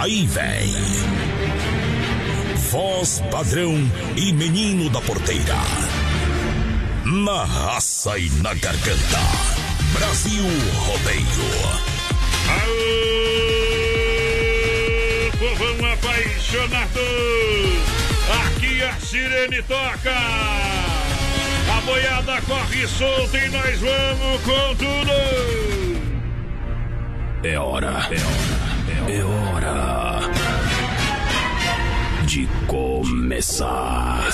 Aí vem. Voz padrão e menino da porteira. Na raça e na garganta. Brasil Rodeio. Aô, povão apaixonado! Aqui a sirene toca! A boiada corre solta e nós vamos com tudo! É hora, é hora, é hora de começar.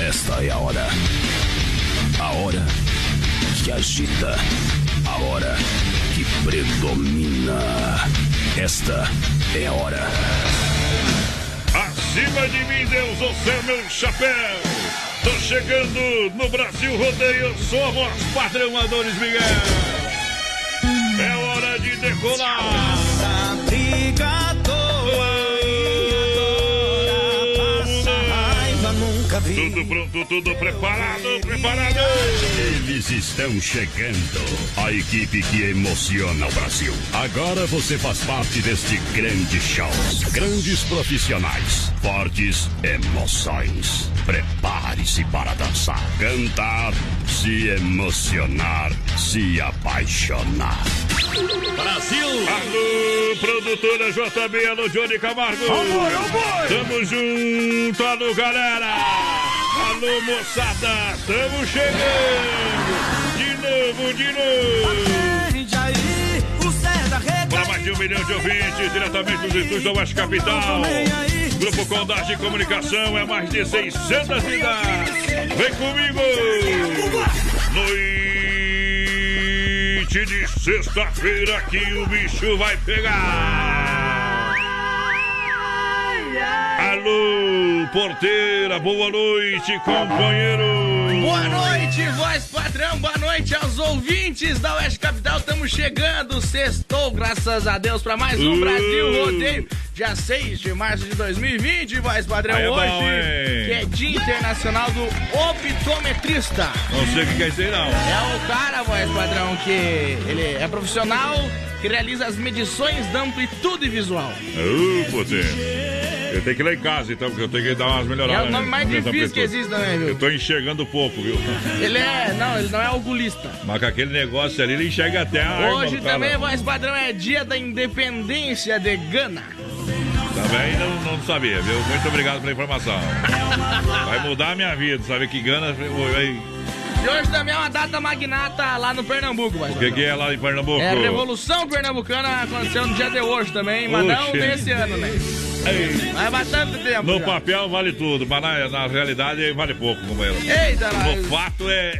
Esta é a hora, a hora que agita, a hora que predomina. Esta é a hora. Acima de mim, Deus, você é meu chapéu! Tô chegando no Brasil Rodeio, somos padrão Adores Miguel! É hora de Tudo pronto, tudo preparado, preparado! Eles estão chegando. A equipe que emociona o Brasil. Agora você faz parte deste grande show. Grandes profissionais, fortes emoções. Prepare-se para dançar, cantar, se emocionar, se apaixonar. Brasil! Alô, produtora JB, alô, Johnny Camargo! Amor, amor! Tamo junto, alô, galera! Alô, moçada, tamo chegando! De novo, de novo! Para mais de um milhão de ouvintes, diretamente dos estúdios da Oeste Capital. Grupo Condade de Comunicação é mais de 600 cidades. Vem comigo! Noite de sexta-feira que o bicho vai pegar. Alô, porteira, boa noite, companheiro. Boa noite, voz padrão, boa noite aos ouvintes da Oeste Capital. Estamos chegando, sextou, graças a Deus, para mais um Uh. Brasil Rodeio. Dia 6 de março de 2020, voz padrão, Aí é bom, hoje, hein? que é Dia Internacional do Optometrista. Não sei o que quer dizer, não. É o cara, voz padrão, que ele é profissional que realiza as medições da amplitude visual. Uh, potência. Eu tenho que ir lá em casa, então, porque eu tenho que dar umas melhoradas. É o nome mais nessa difícil que existe também, viu? Eu tô enxergando pouco, viu? Ele é, não, ele não é oculista. Mas com aquele negócio ali, ele enxerga até a Hoje também, voz padrão, é dia da independência de Gana. Também não, não sabia, viu? Muito obrigado pela informação. Vai mudar a minha vida, sabe que Gana... E hoje também é uma data magnata lá no Pernambuco, voz O que, que é lá em Pernambuco? É a Revolução Pernambucana aconteceu no dia de hoje também, mas não Oxe. nesse ano, né? Ei, Mas é bastante tempo. No já. papel vale tudo, mas na, na realidade vale pouco, como era. Eita. No fato é,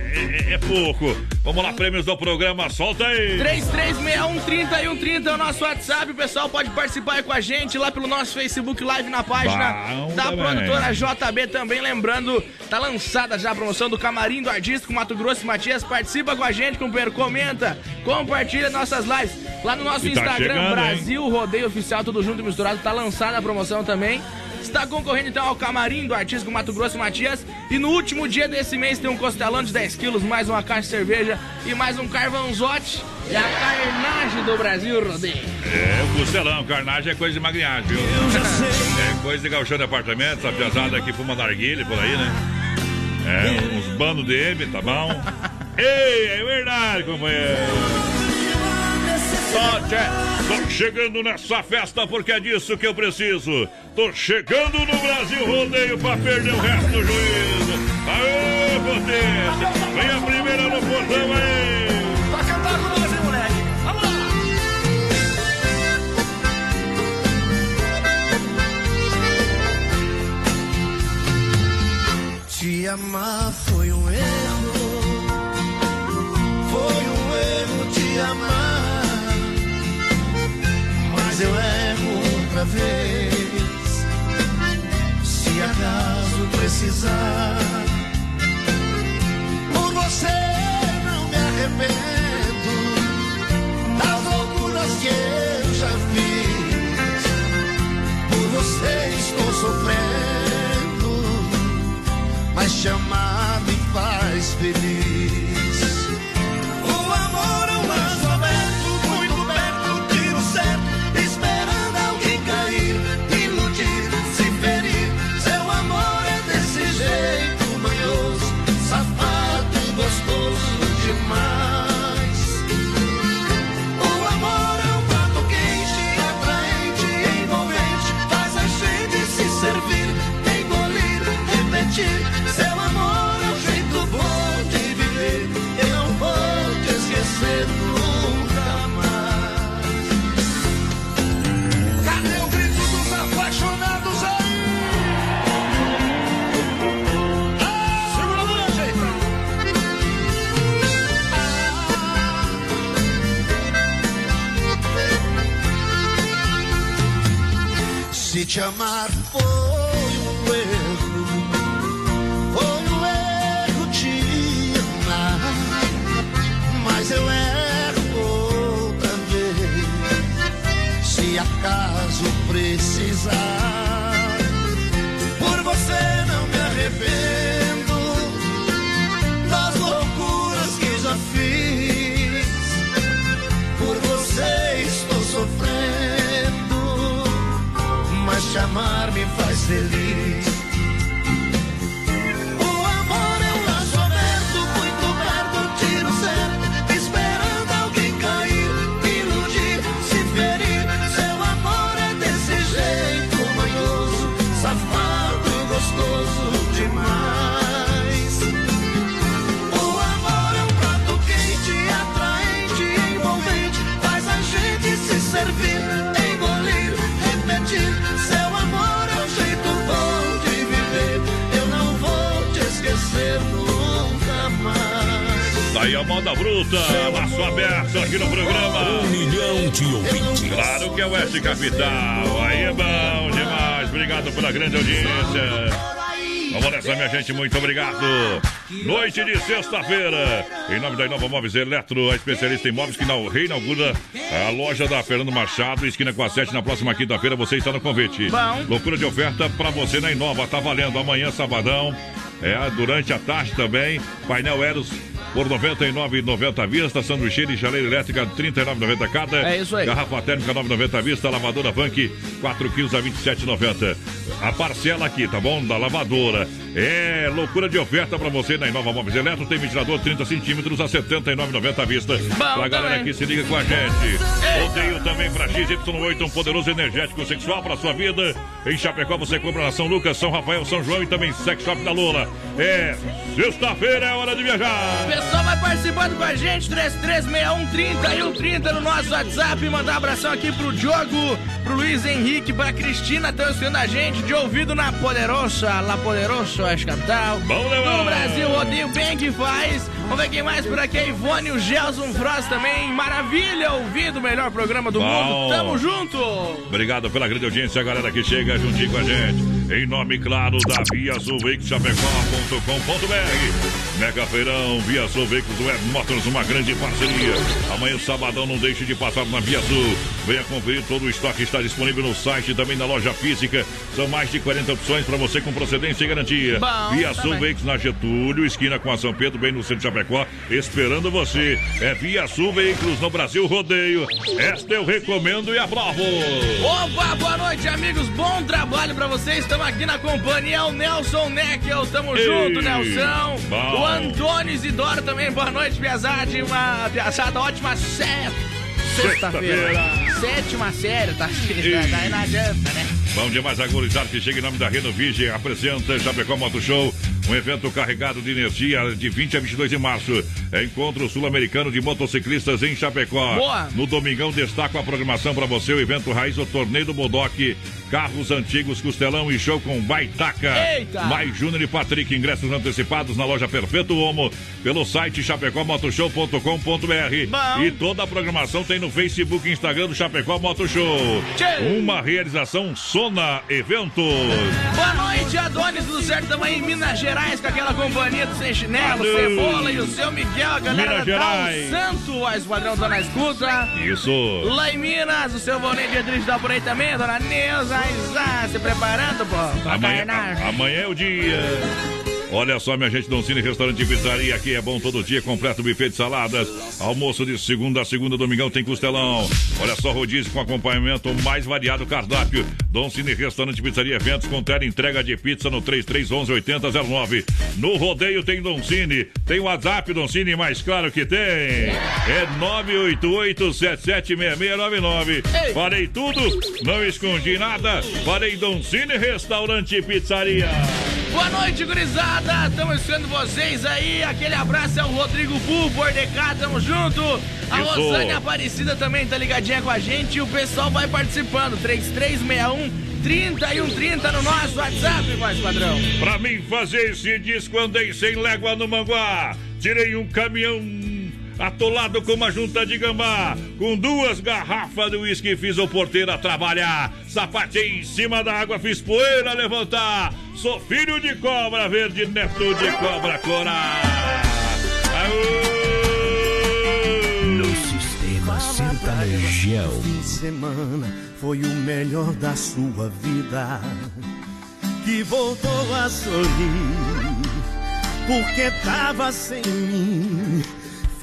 é, é pouco. Vamos lá, prêmios do programa, solta aí! 3361-3130 é o nosso WhatsApp. O pessoal pode participar aí com a gente lá pelo nosso Facebook Live na página Bom da também. produtora JB também. Lembrando, tá lançada já a promoção do Camarim do Artístico Mato Grosso e Matias. Participa com a gente, companheiro. Comenta, compartilha nossas lives. Lá no nosso tá Instagram, chegando, hein? Brasil Rodeio Oficial, tudo junto e misturado. Tá lançada a promoção também. Está concorrendo então ao camarim do Artístico Mato Grosso Matias. E no último dia desse mês tem um costelão de 10 quilos, mais uma caixa de cerveja e mais um carvãozote. E a carnagem do Brasil, Rodeio. É, o costelão, carnagem é coisa de magrinhagem, viu? É coisa de galchão de apartamento, essa pesada que fuma narguilha por aí, né? É, uns banos de M, tá bom? Ei, é verdade, companheiro. Tô chegando nessa festa porque é disso que eu preciso. Tô chegando no Brasil Rodeio pra perder o resto do juízo. Aê, potência! Vem a primeira no portão aí! Tá cantando com nós, hein, moleque? Vamos lá! Te amar foi um erro. Foi um erro te amar. Mas eu erro outra vez. Se acaso precisar. Por você não me arrependo. Das loucuras que eu já fiz. Por você estou sofrendo mas chamar me faz feliz. Te amar amar me faz feliz. Mais. Daí a moda bruta, laço aberto aqui no programa. Um milhão de ouvintes. Claro que é o Oeste Capital. Aí é bom demais. Obrigado pela grande audiência. Vamos nessa, minha gente, muito obrigado. Noite de sexta-feira. Em nome da Inova Móveis Eletro, a especialista em móveis que não reinaugura a loja da Fernando Machado, esquina com a 7, na próxima quinta-feira. Você está no convite. Bom. Loucura de oferta para você na Inova. Tá valendo amanhã, sabadão. É, durante a tarde também. Painel Eros por R$ 99,90 à vista. Sanduicheira e chaleira elétrica R$ 39,90 cada. É isso aí. Garrafa térmica 9,90 à vista. Lavadora Vank 4 quilos a 27,90. A parcela aqui, tá bom? Da lavadora. É loucura de oferta pra você na Inova Móveis Eletro. Tem ventilador 30 centímetros a 79,90 à vista. pra galera que se liga com a gente. Rodeio também pra XY8, um poderoso energético sexual pra sua vida. Em Chapecó você compra na São Lucas, São Rafael, São João e também Sex Shop da Lola. É sexta-feira, é hora de viajar. O pessoal vai participando com a gente, 336130 e o 30 no nosso WhatsApp. Mandar um abração aqui pro Diogo, pro Luiz Henrique, pra Cristina, estão escutando a gente de ouvido na Poderosa, La Poderosa, Oeste Capital. Vamos levar. No Brasil, rodeio bem que faz. Vamos ver quem mais por aqui, a Ivone, o Gelson Frost também. Maravilha, ouvido o melhor programa do Bom. mundo. Tamo junto. Obrigado pela grande audiência, a galera que chega juntinho com a gente. Em nome, claro, da Via Sul Veículos Chapecó.com.br. Mega Feirão, Via Sul Veículos Web Motors, uma grande parceria. Amanhã, sabadão, não deixe de passar na Via Sul. Venha conferir todo o estoque que está disponível no site e também na loja física. São mais de 40 opções para você com procedência e garantia. Bom, Via tá Sul bem. Veículos na Getúlio, esquina com a São Pedro, bem no centro de Chapecó, esperando você. É Via Sul Veículos no Brasil Rodeio. Esta eu recomendo e aprovo. Opa, boa noite, amigos. Bom trabalho pra vocês. Estamos aqui na companhia. O Nelson Neckel. Tamo Ei, junto, Nelson. bom. O Antônio Isidoro também. Boa noite, Piazade. Uma Piazada ótima. Sexta-feira. Sétima série, tá? Daí não adianta, né? Bom demais, agorizado que chega em nome da Renovige, apresenta Chapecó Moto Show, um evento carregado de energia de 20 a 22 de março. É encontro sul-americano de motociclistas em Chapecó. Boa. No domingão, destaco a programação para você, o evento Raiz, o Torneio do Bodoque, carros antigos, costelão e show com Baitaca. Eita! Mais Júnior e Patrick, ingressos antecipados na loja Perfeito Homo, pelo site chapecomotoshow.com.br. E toda a programação tem no Facebook e Instagram do Chapecó Moto Show. Tchê. Uma realização Sona Eventos. Boa noite, Adonis do Certo Tamanho em Minas Gerais, com aquela companhia do Sem Chinelo, Alô. Cebola e o seu Miguel, a galera Minas Gerais. Santo, a Esquadrão tá na escuta. Isso. Lá em Minas, o seu Valnei Dietrich tá por aí também, dona Neuza, Isa, se preparando, pô, Amanhã, a- amanhã é o dia. Olha só, minha gente, Doncini Restaurante e Pizzaria. Aqui é bom todo dia, completo buffet de saladas. Almoço de segunda a segunda, domingão tem costelão. Olha só, rodízio com acompanhamento mais variado cardápio. Doncini Restaurante e Pizzaria Eventos com tela entrega de pizza no 3311 8009. No rodeio tem Doncini. Tem WhatsApp, Doncini, mais claro que tem. É 988 776699. Ei. Falei tudo, não escondi nada. Falei Doncini Restaurante e Pizzaria. Boa noite, gurizada! Estamos escutando vocês aí. Aquele abraço é o Rodrigo Bu, Bordecá, tamo junto. A Isso. Rosane Aparecida também tá ligadinha com a gente e o pessoal vai participando. 3361 3130 no nosso WhatsApp, voz padrão. Pra mim fazer esse disco, andei sem légua no Manguá. Tirei um caminhão atolado com uma junta de gambá. Com duas garrafas de uísque fiz o porteiro a trabalhar. Sapatei em cima da água, fiz poeira levantar. Sou filho de cobra verde, neto de cobra corar. Aô! No sistema sertanejão. fim de semana foi o melhor da sua vida. Que voltou a sorrir, porque tava sem mim.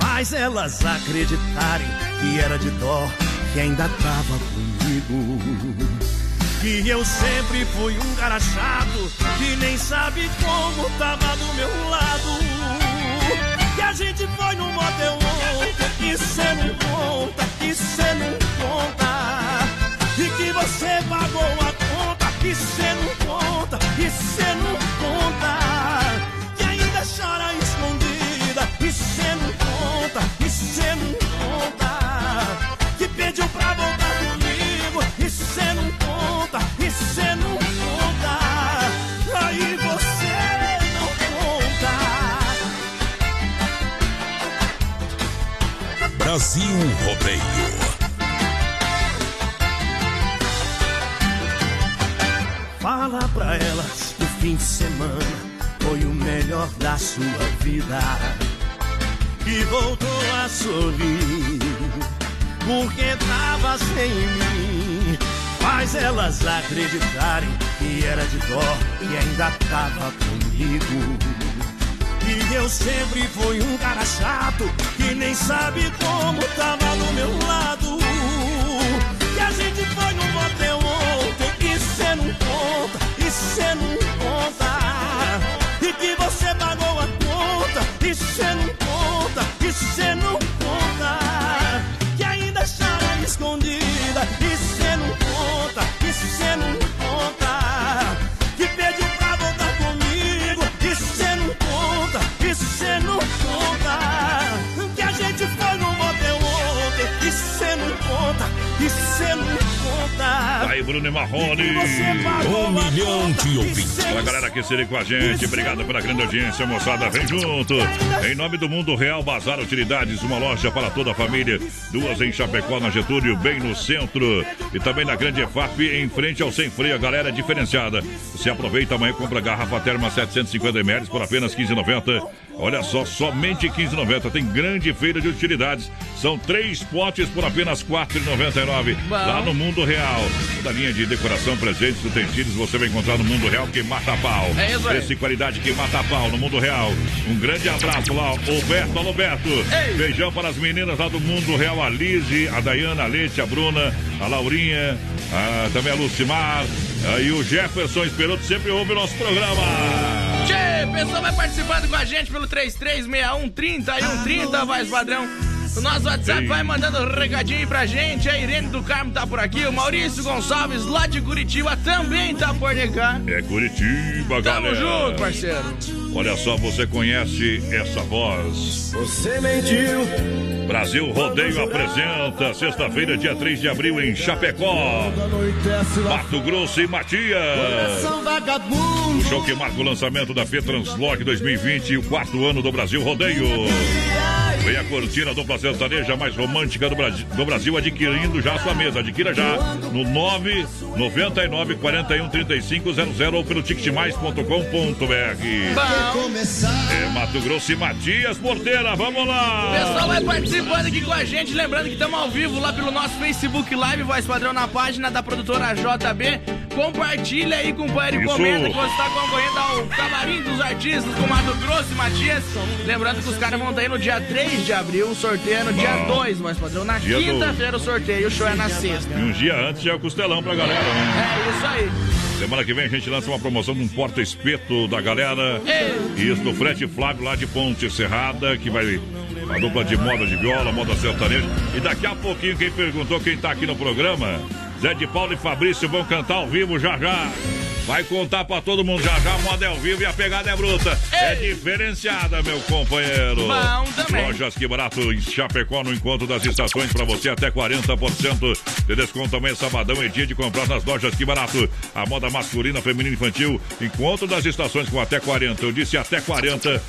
Faz elas acreditarem que era de dó, que ainda tava comigo. Que eu sempre fui um cara chato, que nem sabe como tava do meu lado. Que a gente foi no motel ontem, que cê não conta, que cê não conta. E que você pagou a conta, que cê não conta, que cê não conta. Que ainda chora escondida, que cê não conta, que cê não conta. Que pediu pra voltar comigo, e cê não conta, e cê não conta. Aí você não conta. Brasil Rodeio. Fala pra elas que o fim de semana foi o melhor da sua vida. E voltou a sorrir, porque tava sem mim. Faz elas acreditarem que era de dó e ainda tava comigo. E eu sempre fui um cara chato que nem sabe como tava do meu lado. E a gente foi no motel ontem e cê não conta, e cê não conta. E que você pagou a conta, e cê não conta, e cê não conta. Que ainda chora escondida, Bruno e Marrone. Um a milhão de e ouvintes. Pra galera que seria com a gente, obrigado pela grande audiência, moçada. Vem junto. Em nome do Mundo Real Bazar Utilidades, uma loja para toda a família. Duas em Chapecó, na Getúlio, bem no centro. E também na Grande EFAP, em frente ao Sem Freio. A galera é diferenciada. Você aproveita amanhã, compra garrafa terma 750ml por apenas 15,90. Olha só, somente 15,90. Tem grande feira de utilidades. São três potes por apenas 4,99. Lá no Mundo Real. Toda linha de decoração, presentes, utensílios, você vai encontrar no Mundo Real que mata pau. É isso aí. Preço e qualidade que mata pau no Mundo Real. Um grande abraço lá, Beto. Ei. Beijão para as meninas lá do Mundo Real, a Lise, a Dayana, a Leite, a Bruna, a Laurinha, a- também a Lucimar ah, e o Jefferson Esperoto sempre ouve o nosso programa. Tchê, pessoal vai participando com a gente pelo 3361 3130, voz padrão. O nosso WhatsApp vai mandando um recadinho pra gente. A Irene do Carmo tá por aqui. O Maurício Gonçalves, lá de Curitiba, também tá por cá. É Curitiba, Tamo galera. junto, parceiro. Olha só, você conhece essa voz? Você mentiu. Brasil Rodeio apresenta sexta-feira, dia 3 de abril, em Chapecó. Mato Grosso e Matias. O show que marca o lançamento da Fetranslog 2020 e o quarto ano do Brasil Rodeio. Venha curtir a dupla sertaneja mais romântica do Brasil, do Brasil adquirindo já a sua mesa. Adquira já no 999 41 35 00 ou pelo ticketmais.com.br. É Mato Grosso e Matias Porteira, vamos o lá! pessoal vai participando aqui com a gente. Lembrando que estamos ao vivo lá pelo nosso Facebook Live, Voz Padrão, na página da produtora JB. Compartilha aí, companheiro, e Isso. comenta que você está concorrendo ao Camarim dos Artistas com Mato Grosso e Matias. Lembrando que os caras vão estar aí no dia 3 de abril, o sorteio é no dia Bom. 2, Voz Padrão. Na Dia quinta-feira o sorteio, o show é na sexta. E um dia antes já é o costelão pra galera, né? É isso aí. Semana que vem a gente lança uma promoção de um porta-espeto da galera. Ei. Isso do Frete Flávio lá de Ponte Serrada, que vai. A dupla de moda de viola, moda sertaneja. E daqui a pouquinho, quem perguntou quem tá aqui no programa, Zé de Paulo e Fabrício vão cantar ao vivo já já. Vai contar pra todo mundo já já, a moda é ao vivo e a pegada é bruta. É diferenciada, meu companheiro. Bom também. Lojas Que Barato em Chapecó no encontro das estações pra você até 40% de desconto amanhã sabadão é dia de comprar nas lojas Que Barato. A moda masculina, feminina e infantil. Encontro das estações com até 40. Eu disse até 40%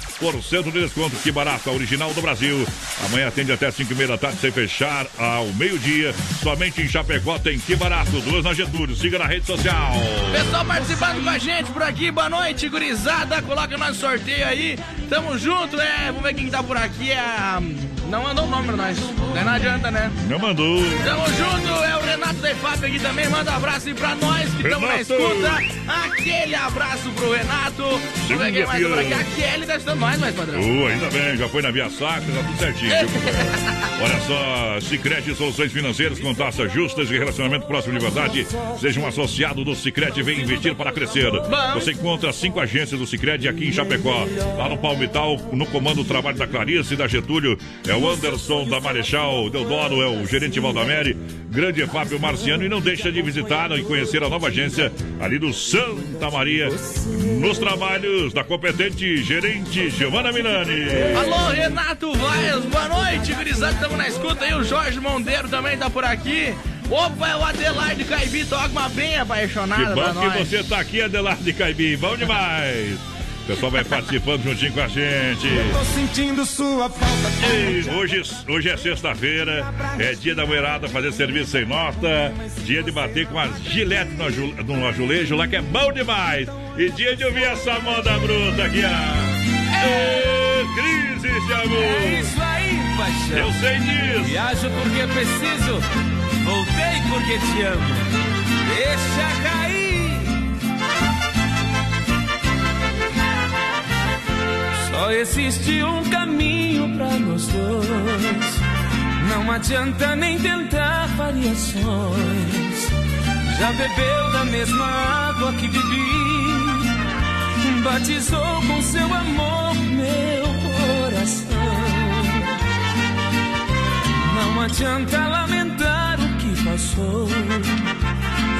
de desconto. Que Barato, a original do Brasil. Amanhã atende até 5 e meia da tarde sem fechar ao meio-dia. Somente em Chapecó tem Que Barato. Duas na Getúlio. Siga na rede social. Pessoal participando com a gente por aqui, boa noite, gurizada. Coloca nosso sorteio aí. Tamo junto, é. Vamos ver quem tá por aqui. É. Não mandou o nome pra nós. Daí Não adianta, né? Não mandou. Tamo junto, é o Renato da IFAP aqui também. Manda um abraço aí pra nós que estamos na escuta. Aquele abraço pro Renato. Vamos ver quem mais tá por aqui. A Kelly tá estando nós, mais padrão. Oh, ainda bem, já foi na Via Sacra, tá tudo certinho. Olha só, Sicredi Soluções Financeiras com taxas justas e relacionamento próximo de verdade. Seja um associado do Sicredi e vem investir para crescer. Você encontra cinco agências do Sicredi aqui em Chapecó. Lá no Palmital, no comando do trabalho da Clarice e da Getúlio, é o Anderson da Marechal, Deodoro é o gerente Valdamere, grande Fábio Marciano e não deixa de visitar e conhecer a nova agência ali do Santa Maria, nos trabalhos da competente gerente Giovana Milani. Alô, Renato Vaias, boa noite, gurizada. Estamos na escuta aí. O Jorge Mondeiro também tá por aqui. Opa, é o Adelaide Caibi, toca bem apaixonada Que bom que você tá aqui, Adelardo Caibim. Bom demais. O pessoal vai participando juntinho com a gente. Tô sentindo sua falta. Ei, Hoje, hoje é sexta-feira, é dia da mulherada fazer serviço sem nota, dia de bater com as gilete no, no azulejo lá que é bom demais. E dia de ouvir essa moda bruta aqui, ó. Ô, crise de É amor. isso aí, paixão. Eu sei disso. Viajo porque preciso, voltei porque te amo. Deixa cair. Existe um caminho pra nós dois. Não adianta nem tentar variações. Já bebeu da mesma água que bebi. Batizou com seu amor meu coração. Não adianta lamentar o que passou.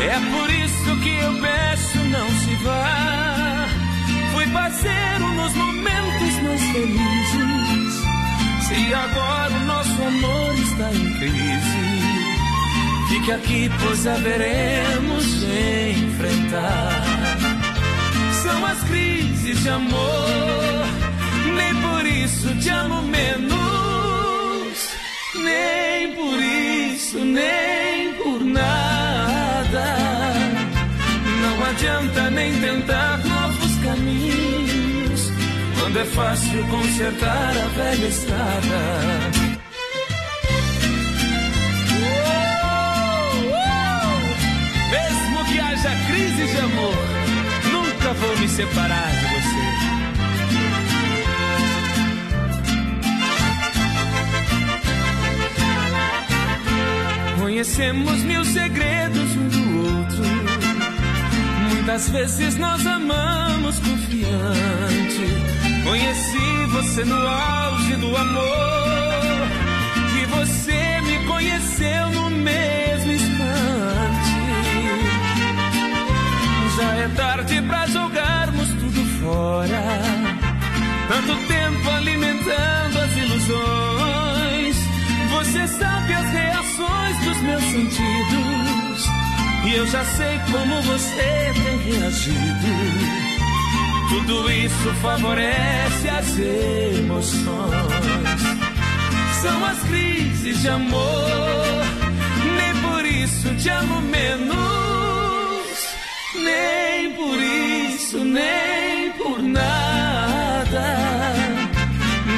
É por isso que eu peço, não se vá. Fui parceiro nos momentos felizes. Se agora o nosso amor está em crise, fique aqui, pois haveremos de enfrentar. São as crises de amor, nem por isso te amo menos. Nem por isso, nem por nada. Não adianta nem tentar é fácil consertar a velha estrada. Mesmo que haja crise de amor, nunca vou me separar de você. Conhecemos mil segredos um do outro. Muitas vezes nós amamos confiante. Conheci você no auge do amor. E você me conheceu no mesmo instante. Já é tarde pra jogarmos tudo fora. Tanto tempo alimentando as ilusões. Você sabe as reações dos meus sentidos. E eu já sei como você tem reagido. Tudo isso favorece as emoções. São as crises de amor, nem por isso te amo menos. Nem por isso, nem por nada.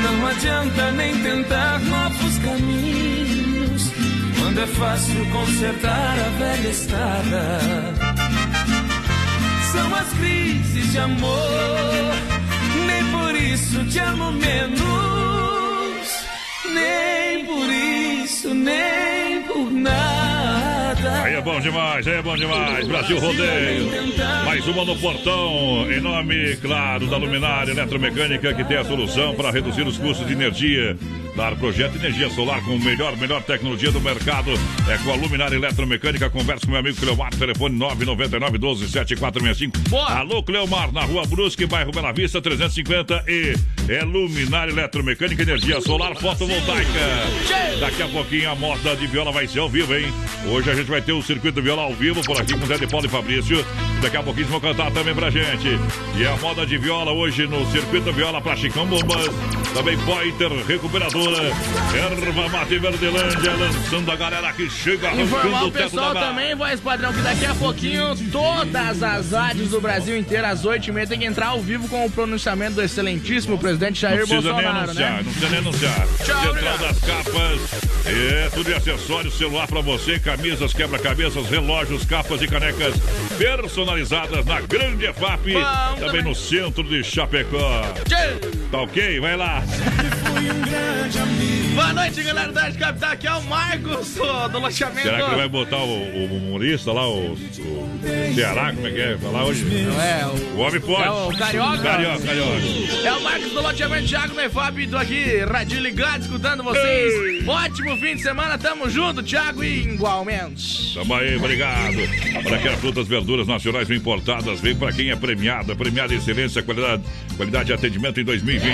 Não adianta nem tentar novos caminhos, quando é fácil consertar a velha estrada são as crises de amor. Nem por isso te amo menos, nem por isso, nem por nada. Aí é bom demais, aí é bom demais. Brasil Rodeio. Mais uma no portão. Em nome, claro, da Luminária Eletromecânica, que tem a solução para reduzir os custos de energia. Claro, projeto Energia Solar com o melhor, melhor tecnologia do mercado. É com a Luminária Eletromecânica. Conversa com meu amigo Cleomar, telefone 999 12 7465. Boa. Alô, Cleomar, na rua Brusque, bairro Bela Vista, 350 e é Luminária Eletromecânica, Energia Solar Fotovoltaica. Daqui a pouquinho a moda de viola vai ser ao vivo, hein? Hoje a gente vai ter o circuito viola ao vivo por aqui com Zé de Paulo e Fabrício. Daqui a pouquinho vão cantar também pra gente. E a moda de viola hoje no circuito viola pra Chicão Bombas. Também Pointer Recuperadora. Erva Mate Verdelândia lançando a galera que chega Informar o pessoal também, voz padrão, que daqui a pouquinho todas as rádios do Brasil inteiro, às 8h30, tem que entrar ao vivo com o pronunciamento do excelentíssimo presidente Não Jair Bolsonaro, anunciar, né? não precisa nem anunciar. Tchau, Central obrigado. das capas. É, tudo de acessórios, celular pra você, camisas, quebra-cabeças, relógios, capas e canecas personalizadas na Grande EFAP. Também também. no centro de Chapecó. Tchê! Tá ok? Vai lá. Boa noite, galera da Rádio Capital. Aqui é o Marcos do, do loteamento. Será que ele vai botar o, o humorista lá, o, o Ceará, como é que é? Lá hoje. Não é, o, O homem pode. É o Carioca? Carioca, carioca. é o Marcos do loteamento Thiago EFAP. Tô aqui, radinho ligado, escutando vocês. Ótimo fim de semana, tamo junto, Thiago, e igualmente. Tamo aí, obrigado. Para que as frutas, verduras nacionais bem importadas, vem para quem é premiada, premiada em excelência, qualidade, qualidade de atendimento em 2020.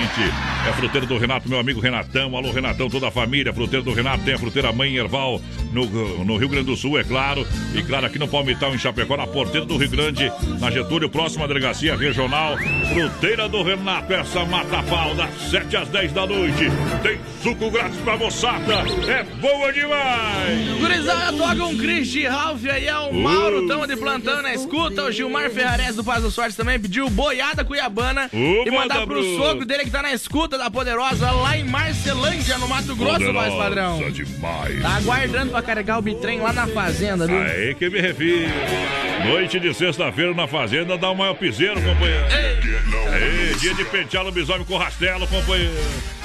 É a fruteira do Renato, meu amigo Renatão. Alô, Renatão, toda a família. Fruteira do Renato tem a fruteira Mãe Erval no, no Rio Grande do Sul, é claro. E claro, aqui no Palmital, em Chapecó, na porteira do Rio Grande, na Getúlio, próxima delegacia regional. Fruteira do Renato, essa mata pau, das 7 às 10 da noite. Tem suco grátis pra moçada. É boa demais! Gurizada, toca um Chris de Ralph aí, é o Mauro, tamo de plantão na escuta. O Gilmar Ferrares do Paz do Sorte também pediu boiada cuiabana. E mandar manda, pro Bruno. sogro dele que tá na escuta da Poderosa lá em Marcelândia, no Mato Grosso, mais padrão. Demais. Tá aguardando pra carregar o bitrem lá na fazenda, viu? Aí que me refiro. Noite de sexta-feira na fazenda dá o maior piseiro, companheiro. Ei, dia de pentear lobisomem com rastelo, companheiro.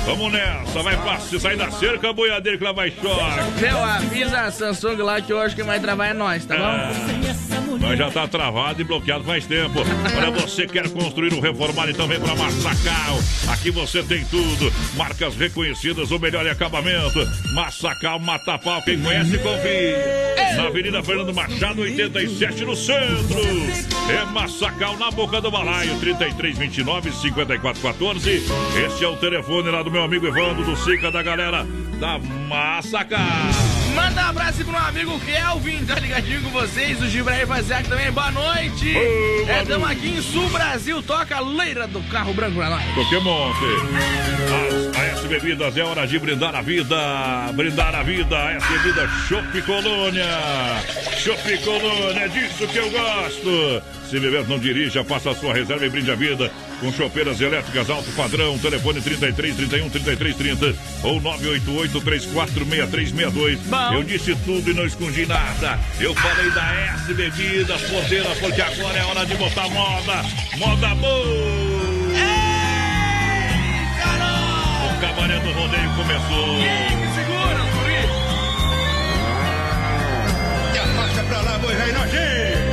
Vamos nessa, vai se sair da cerca, boiadeiro que lá vai chorar. Meu, avisa a Samsung lá que hoje quem vai travar é nós, tá bom? Mas já tá travado e bloqueado faz tempo. Olha, você quer construir ou reformar, então vem pra Massacal. Aqui você tem tudo. Marcas reconhecidas, o melhor em acabamento. Massacal, Matapau, quem conhece, confia. Na Avenida Fernando Machado, 87, no centro. É Massacal, na boca do balaio, 3329 5414. Esse é o telefone lá do meu amigo Evandro, do Sica, da galera da Massacal. Manda um abraço pro meu amigo Kelvin, tá ligadinho com vocês? O Gibrair Faziac também, boa noite. Ô, é, tamo aqui em Sul Brasil, toca a leira do carro branco pra nós. Pokémon. As AS Bebidas é hora de brindar a vida. Brindar a vida. AS Bebida Chopp Colônia. Chopp Colônia, é disso que eu gosto. Se beber, não dirija, faça a sua reserva e brinde a vida. Com chopeiras elétricas alto padrão. Telefone 33 31 33 30 ou 988 34 6362. Bom. Eu disse tudo e não escondi nada. Eu falei da S Bebidas Podeira, porque agora é hora de botar moda. Moda boa. O cabaré do rodeio começou. Segura, guri. E a marcha pra lá, boi velho nojento.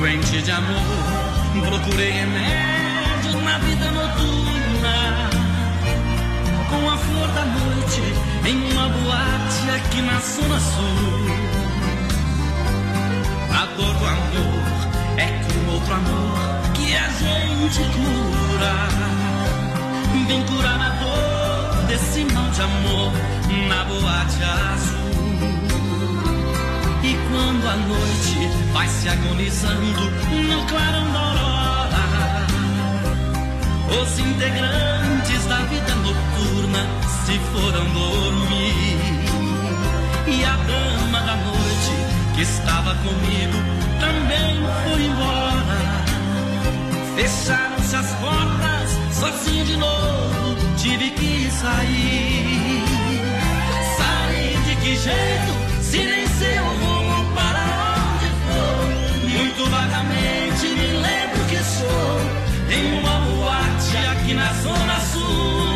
Carente de amor, procurei remédio na vida noturna. Com a flor da noite em uma boate aqui na Zona Sul. A dor do amor é com outro amor que a gente cura. Vem curar a dor desse mal de amor na boate azul. E quando a noite vai se agonizando no clarão da aurora, os integrantes da vida noturna se foram dormir. E a dama da noite que estava comigo também foi embora. Fecharam-se as portas, sozinho de novo, tive que sair. Sair de que jeito? Se nem sei Muito vagamente me lembro que estou em uma boate aqui na Zona Sul.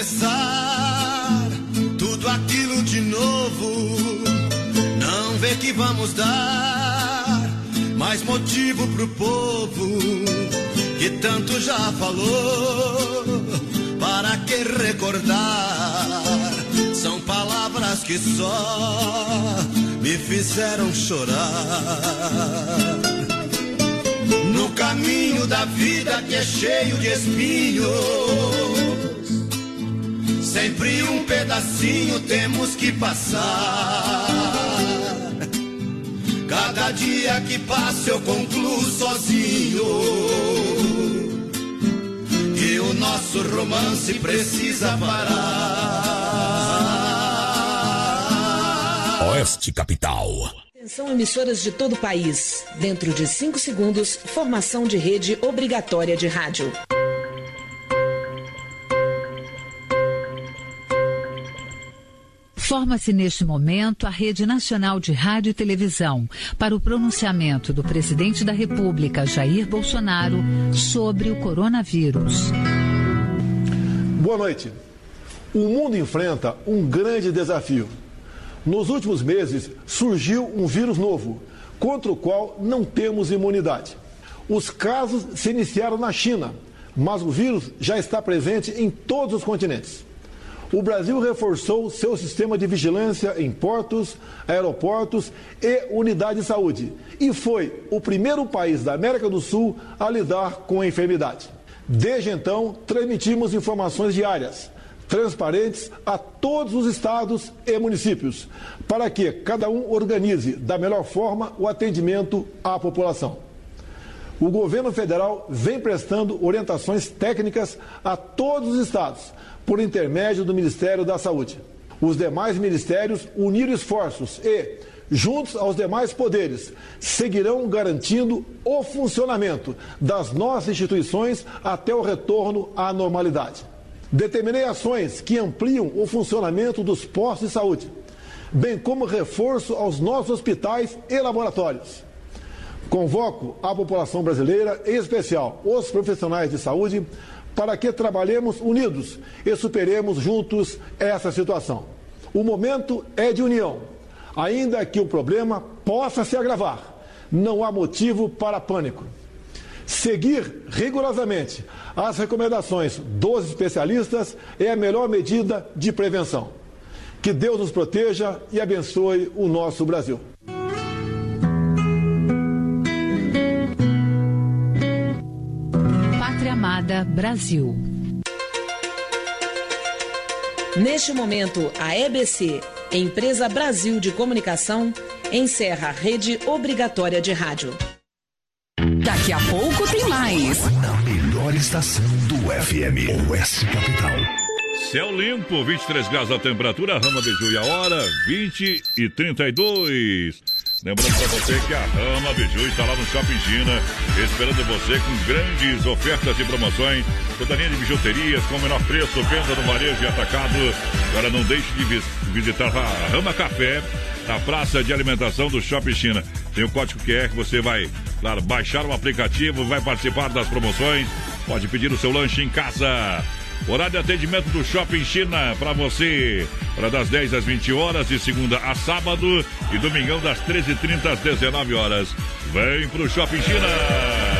começar tudo aquilo de novo? Não vê que vamos dar mais motivo pro povo que tanto já falou. Para que recordar? São palavras que só me fizeram chorar. No caminho da vida que é cheio de espinhos, sempre um pedacinho temos que passar. Cada dia que passa eu concluo sozinho. E o nosso romance precisa parar. Oeste Capital. Atenção emissoras de todo o país. Dentro de 5 segundos, formação de rede obrigatória de rádio. Forma-se neste momento a Rede Nacional de Rádio e Televisão para o pronunciamento do presidente da República, Jair Bolsonaro, sobre o coronavírus. Boa noite. O mundo enfrenta um grande desafio. Nos últimos meses surgiu um vírus novo, contra o qual não temos imunidade. Os casos se iniciaram na China, mas o vírus já está presente em todos os continentes. O Brasil reforçou seu sistema de vigilância em portos, aeroportos e unidades de saúde e foi o primeiro país da América do Sul a lidar com a enfermidade. Desde então, transmitimos informações diárias, transparentes a todos os estados e municípios, para que cada um organize da melhor forma o atendimento à população. O governo federal vem prestando orientações técnicas a todos os estados, por intermédio do Ministério da Saúde. Os demais ministérios uniram esforços e, juntos aos demais poderes, seguirão garantindo o funcionamento das nossas instituições até o retorno à normalidade. Determinei ações que ampliam o funcionamento dos postos de saúde, bem como reforço aos nossos hospitais e laboratórios. Convoco a população brasileira, em especial os profissionais de saúde, para que trabalhemos unidos e superemos juntos essa situação. O momento é de união, ainda que o problema possa se agravar. Não há motivo para pânico. Seguir rigorosamente as recomendações dos especialistas é a melhor medida de prevenção. Que Deus nos proteja e abençoe o nosso Brasil. Pátria Amada Brasil. Neste momento, a EBC, Empresa Brasil de Comunicação, encerra a rede obrigatória de rádio. Daqui a pouco tem mais. Na melhor estação do FM, Oeste Capital. Céu limpo, 23 graus a temperatura, Rama Biju e a hora, 20 e 32. Lembrando para você que a Rama Biju está lá no Shopping China, esperando você com grandes ofertas e promoções. Toda linha de bijuterias com o menor preço, venda no varejo e atacado. Agora não deixe de vis visitar a Rama Café, na praça de alimentação do Shopping China. Tem o código QR que você vai, claro, baixar o aplicativo, vai participar das promoções. Pode pedir o seu lanche em casa. Horário de atendimento do Shopping China para você, para das 10 às 20 horas, de segunda a sábado e domingão das 13h30 às 19 horas. Vem pro Shopping China!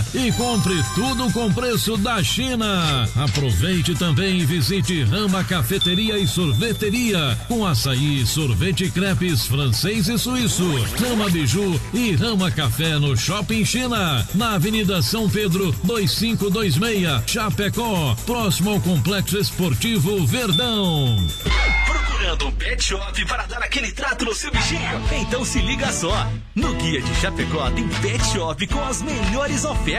e compre tudo com preço da China. Aproveite também e visite Rama Cafeteria e Sorveteria com açaí, sorvete crepes francês e suíço. Rama Biju e Rama Café no Shopping China, na Avenida São Pedro 2526, Chapecó, próximo ao Complexo Esportivo Verdão. Procurando um pet shop para dar aquele trato no seu bichinho? Então se liga só. No Guia de Chapecó tem pet shop com as melhores ofertas.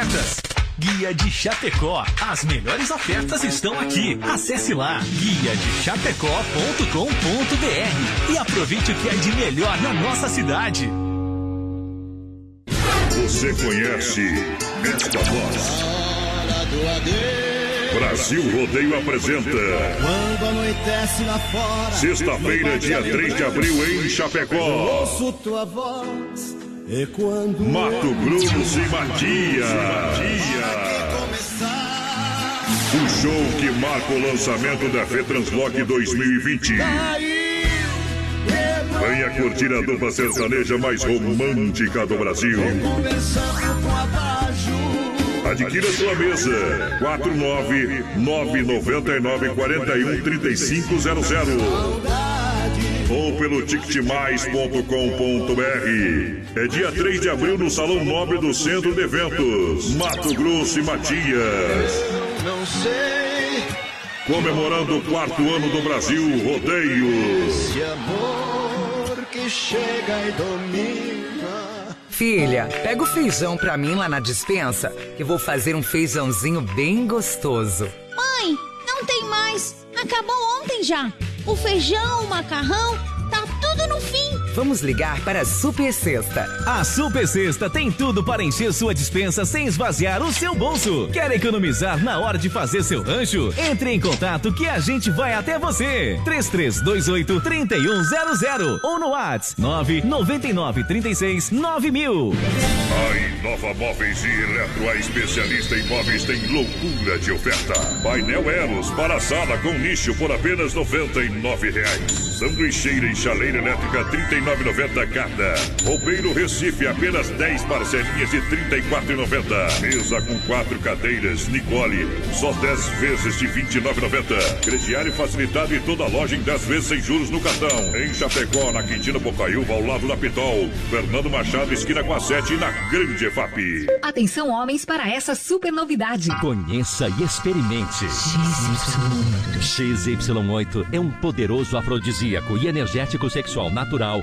Guia de Chapecó. As melhores ofertas estão aqui. Acesse lá guia de chapecó.com.br e aproveite o que é de melhor na nossa cidade. Você conhece esta voz? Brasil Rodeio apresenta. Quando anoitece lá fora. Sexta-feira, dia 3 de abril, em Eu Chapecó. ouço tua voz. E quando. Mato Grosso e Matias. O show que marca o lançamento da FETranslock 2020. Venha curtir a dupla sertaneja mais romântica do Brasil. Adquira sua mesa. 499-9131-3500. Ou pelo ticketmais.com.br. É dia 3 de abril no Salão Nobre do Centro de Eventos. Mato Grosso e Matias. Não sei Comemorando o quarto ano do Brasil Rodeio. esse amor que chega e domina. Filha, pega o feijão pra mim lá na dispensa, que vou fazer um feijãozinho bem gostoso. Mãe, não tem mais. Acabou ontem já. O feijão, o macarrão, tá tudo no fim. Vamos ligar para a Super Sexta. A Super Sexta tem tudo para encher sua dispensa sem esvaziar o seu bolso. Quer economizar na hora de fazer seu rancho? Entre em contato que a gente vai até você. 3328 3100 ou no WhatsApp 999 36 9000. A Inova Móveis e Eletro, a especialista em móveis, tem loucura de oferta. Painel Eros para sala com nicho por apenas 99 reais. Sanduicheira e chaleira elétrica R$ 49,90 cada. Roubeiro Recife, apenas 10 parcelinhas de 34,90. Mesa com quatro cadeiras, Nicole, só 10 vezes de 29,90. Crediário facilitado e toda loja em 10 vezes sem juros no cartão. Em Chapecó, na Quintina Bocaiúva, ao lado da Pitol. Fernando Machado, esquina com a 7 na Grande EFAP. Atenção, homens, para essa super novidade. Conheça e experimente. XY8 é um poderoso afrodisíaco e energético sexual natural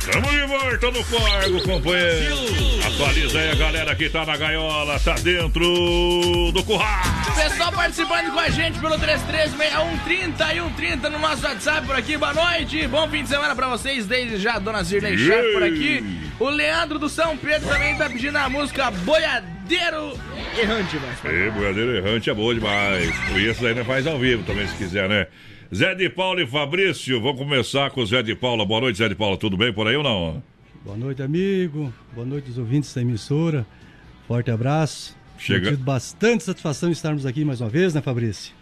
Tamo de volta no Corgo, companheiro. Atualiza aí a galera que tá na gaiola, tá dentro do curral. Pessoal participando com a gente pelo 336130 e 130 no nosso WhatsApp por aqui. Boa noite, bom fim de semana pra vocês. Desde já, dona Zirley Chef por aqui. O Leandro do São Pedro também tá pedindo a música Boiadeiro Errante, mas. Ei, boiadeiro errante é boa demais. E isso aí não faz ao vivo também, se quiser, né? Zé de Paula e Fabrício, vamos começar com o Zé de Paula. Boa noite, Zé de Paula. Tudo bem por aí ou não? Boa noite, amigo. Boa noite, os ouvintes da emissora. Forte abraço. Chega- bastante satisfação estarmos aqui mais uma vez, né, Fabrício?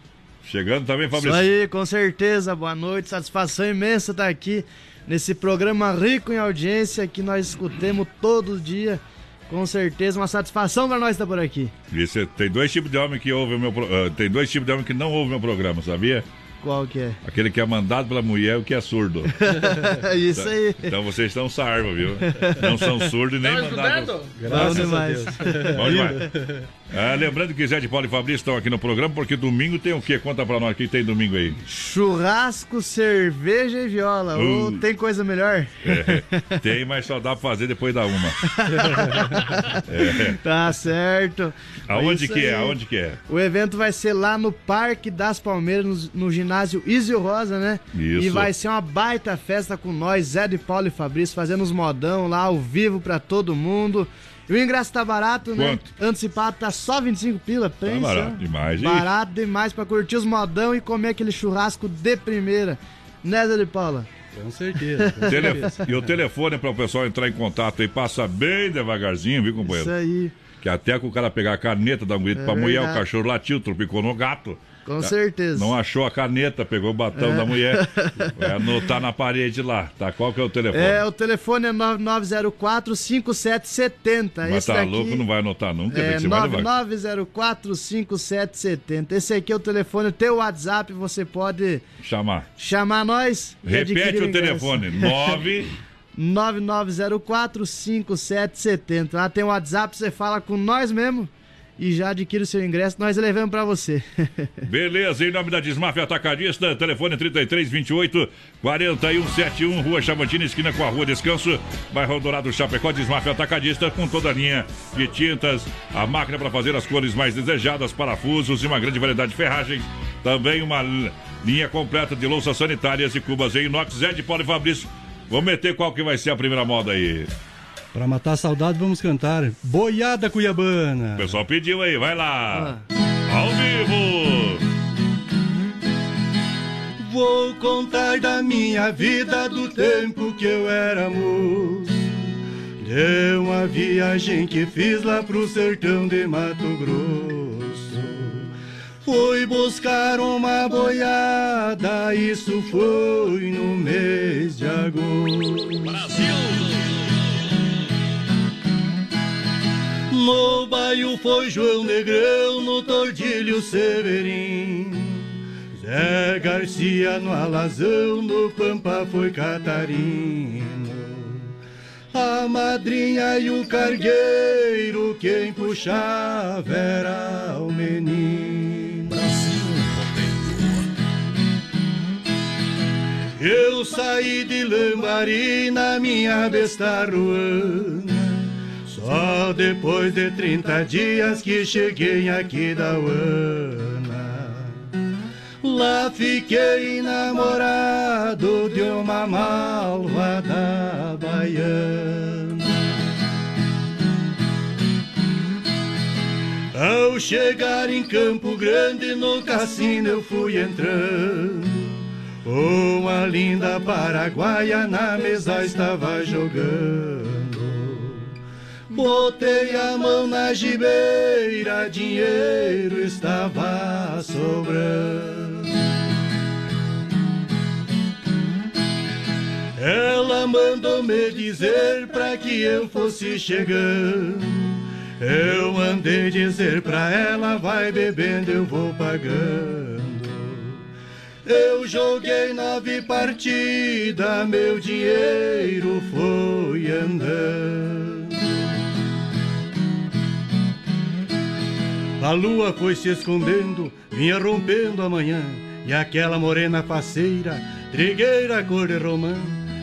Chegando também, Isso Fabrício. aí, com certeza. Boa noite, satisfação imensa estar aqui nesse programa rico em audiência que nós escutemos todo dia. Com certeza, uma satisfação para nós estar por aqui. Cê- tem dois tipos de homem que ouvem o meu pro- ah, tem dois tipos de homem que não ouvem meu programa, sabia? Qual que é? Aquele que é mandado pela mulher o que é surdo. Isso aí. Então vocês estão sarva, viu? Não são surdos e nem mandados. Graças Bom a demais. Deus. Bom demais. Ah, lembrando que Zé de Paulo e Fabrício estão aqui no programa, porque domingo tem o quê? Conta pra nós o que tem domingo aí. Churrasco, cerveja e viola. Uh. Ô, tem coisa melhor? É, tem, mas só dá pra fazer depois da uma. É. Tá certo. Aonde Isso que é? Aonde que é? O evento vai ser lá no Parque das Palmeiras, no, no ginásio Isio Rosa, né? Isso. E vai ser uma baita festa com nós, Zé de Paulo e Fabrício, fazendo os modão lá ao vivo pra todo mundo. E o ingresso tá barato, né? Quanto? Antecipado tá só 25 pila, Tá pensa. barato demais. E- Barato demais pra curtir os modão e comer aquele churrasco de primeira. Né, Zé de Paula? Com certeza. com Tele- certeza. E o telefone para o pessoal entrar em contato aí, passa bem devagarzinho, viu, companheiro? Isso aí. Que até que o cara pegar a caneta, dar um grito É pra mulher, o cachorro latiu, tropicou no gato. Com Tá- certeza. Não achou a caneta, pegou o batão É. da mulher. Vai anotar na parede lá, tá? Qual que é o telefone? É, o telefone é 9904-5770. Mas Esse tá daqui... louco, não vai anotar nunca, É, que ser mais devagar. 9904-5770. Esse aqui é o telefone, teu WhatsApp, você pode Chamar. chamar nós. Repete o telefone, 9... 9904-5770. Lá tem o WhatsApp, você fala com nós mesmo e já adquire o seu ingresso, nós levamos pra você. Beleza, em nome da Desmafia Atacadista, telefone 3328 4171, Rua Chavantina, esquina com a Rua Descanso, bairro Dourado Chapecó, Desmafia Atacadista, com toda a linha de tintas, a máquina para fazer as cores mais desejadas, parafusos e uma grande variedade de ferragens. Também uma linha completa de louças sanitárias e cubas em inox, Zé de Paulo e Fabrício. Vamos meter qual que vai ser a primeira moda aí. Pra matar a saudade, vamos cantar Boiada Cuiabana. O pessoal pediu aí, vai lá. Ao vivo. Vou contar da minha vida do tempo que eu era moço. De uma viagem que fiz lá pro sertão de Mato Grosso. Fui buscar uma boiada, isso foi no mês de agosto. Brasil! No bairro foi João Negrão, no Tordilho Severim. Zé Garcia no Alazão, no Pampa foi Catarino. A madrinha e o cargueiro, quem puxava era o menino. Eu saí de Lambari na minha besta ruana. Só depois de 30 dias que cheguei aqui da Uana. Lá fiquei namorado de uma malvada baiana. Ao chegar em Campo Grande, no cassino eu fui entrando. Uma linda paraguaia na mesa estava jogando. Botei a mão na gibeira, dinheiro estava sobrando. Ela mandou me dizer pra que eu fosse chegando. Eu mandei dizer pra ela, vai bebendo, eu vou pagando. Eu joguei nove partidas, meu dinheiro foi andando. A lua foi se escondendo, vinha rompendo a manhã, e aquela morena faceira, trigueira cor de romã,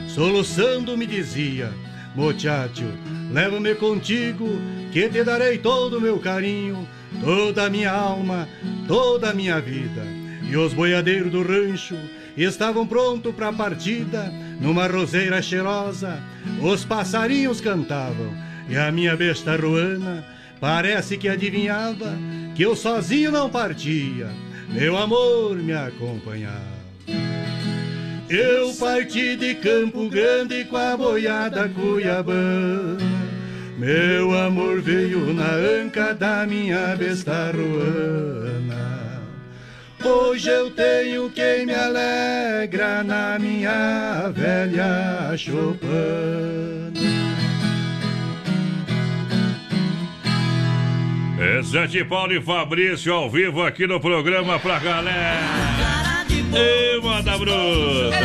soluçando me dizia: Mochacho, leva-me contigo, que te darei todo o meu carinho, toda a minha alma, toda a minha vida. E os boiadeiros do rancho estavam prontos para a partida, numa roseira cheirosa, os passarinhos cantavam, e a minha besta ruana parece que adivinhava que eu sozinho não partia, meu amor me acompanhava. Eu parti de Campo Grande com a boiada cuiabana. Meu amor veio na anca da minha besta ruana. Hoje eu tenho quem me alegra na minha velha chopana. É Zé Paulo e Fabrício ao vivo aqui no programa pra galera. Ei, manda bruta!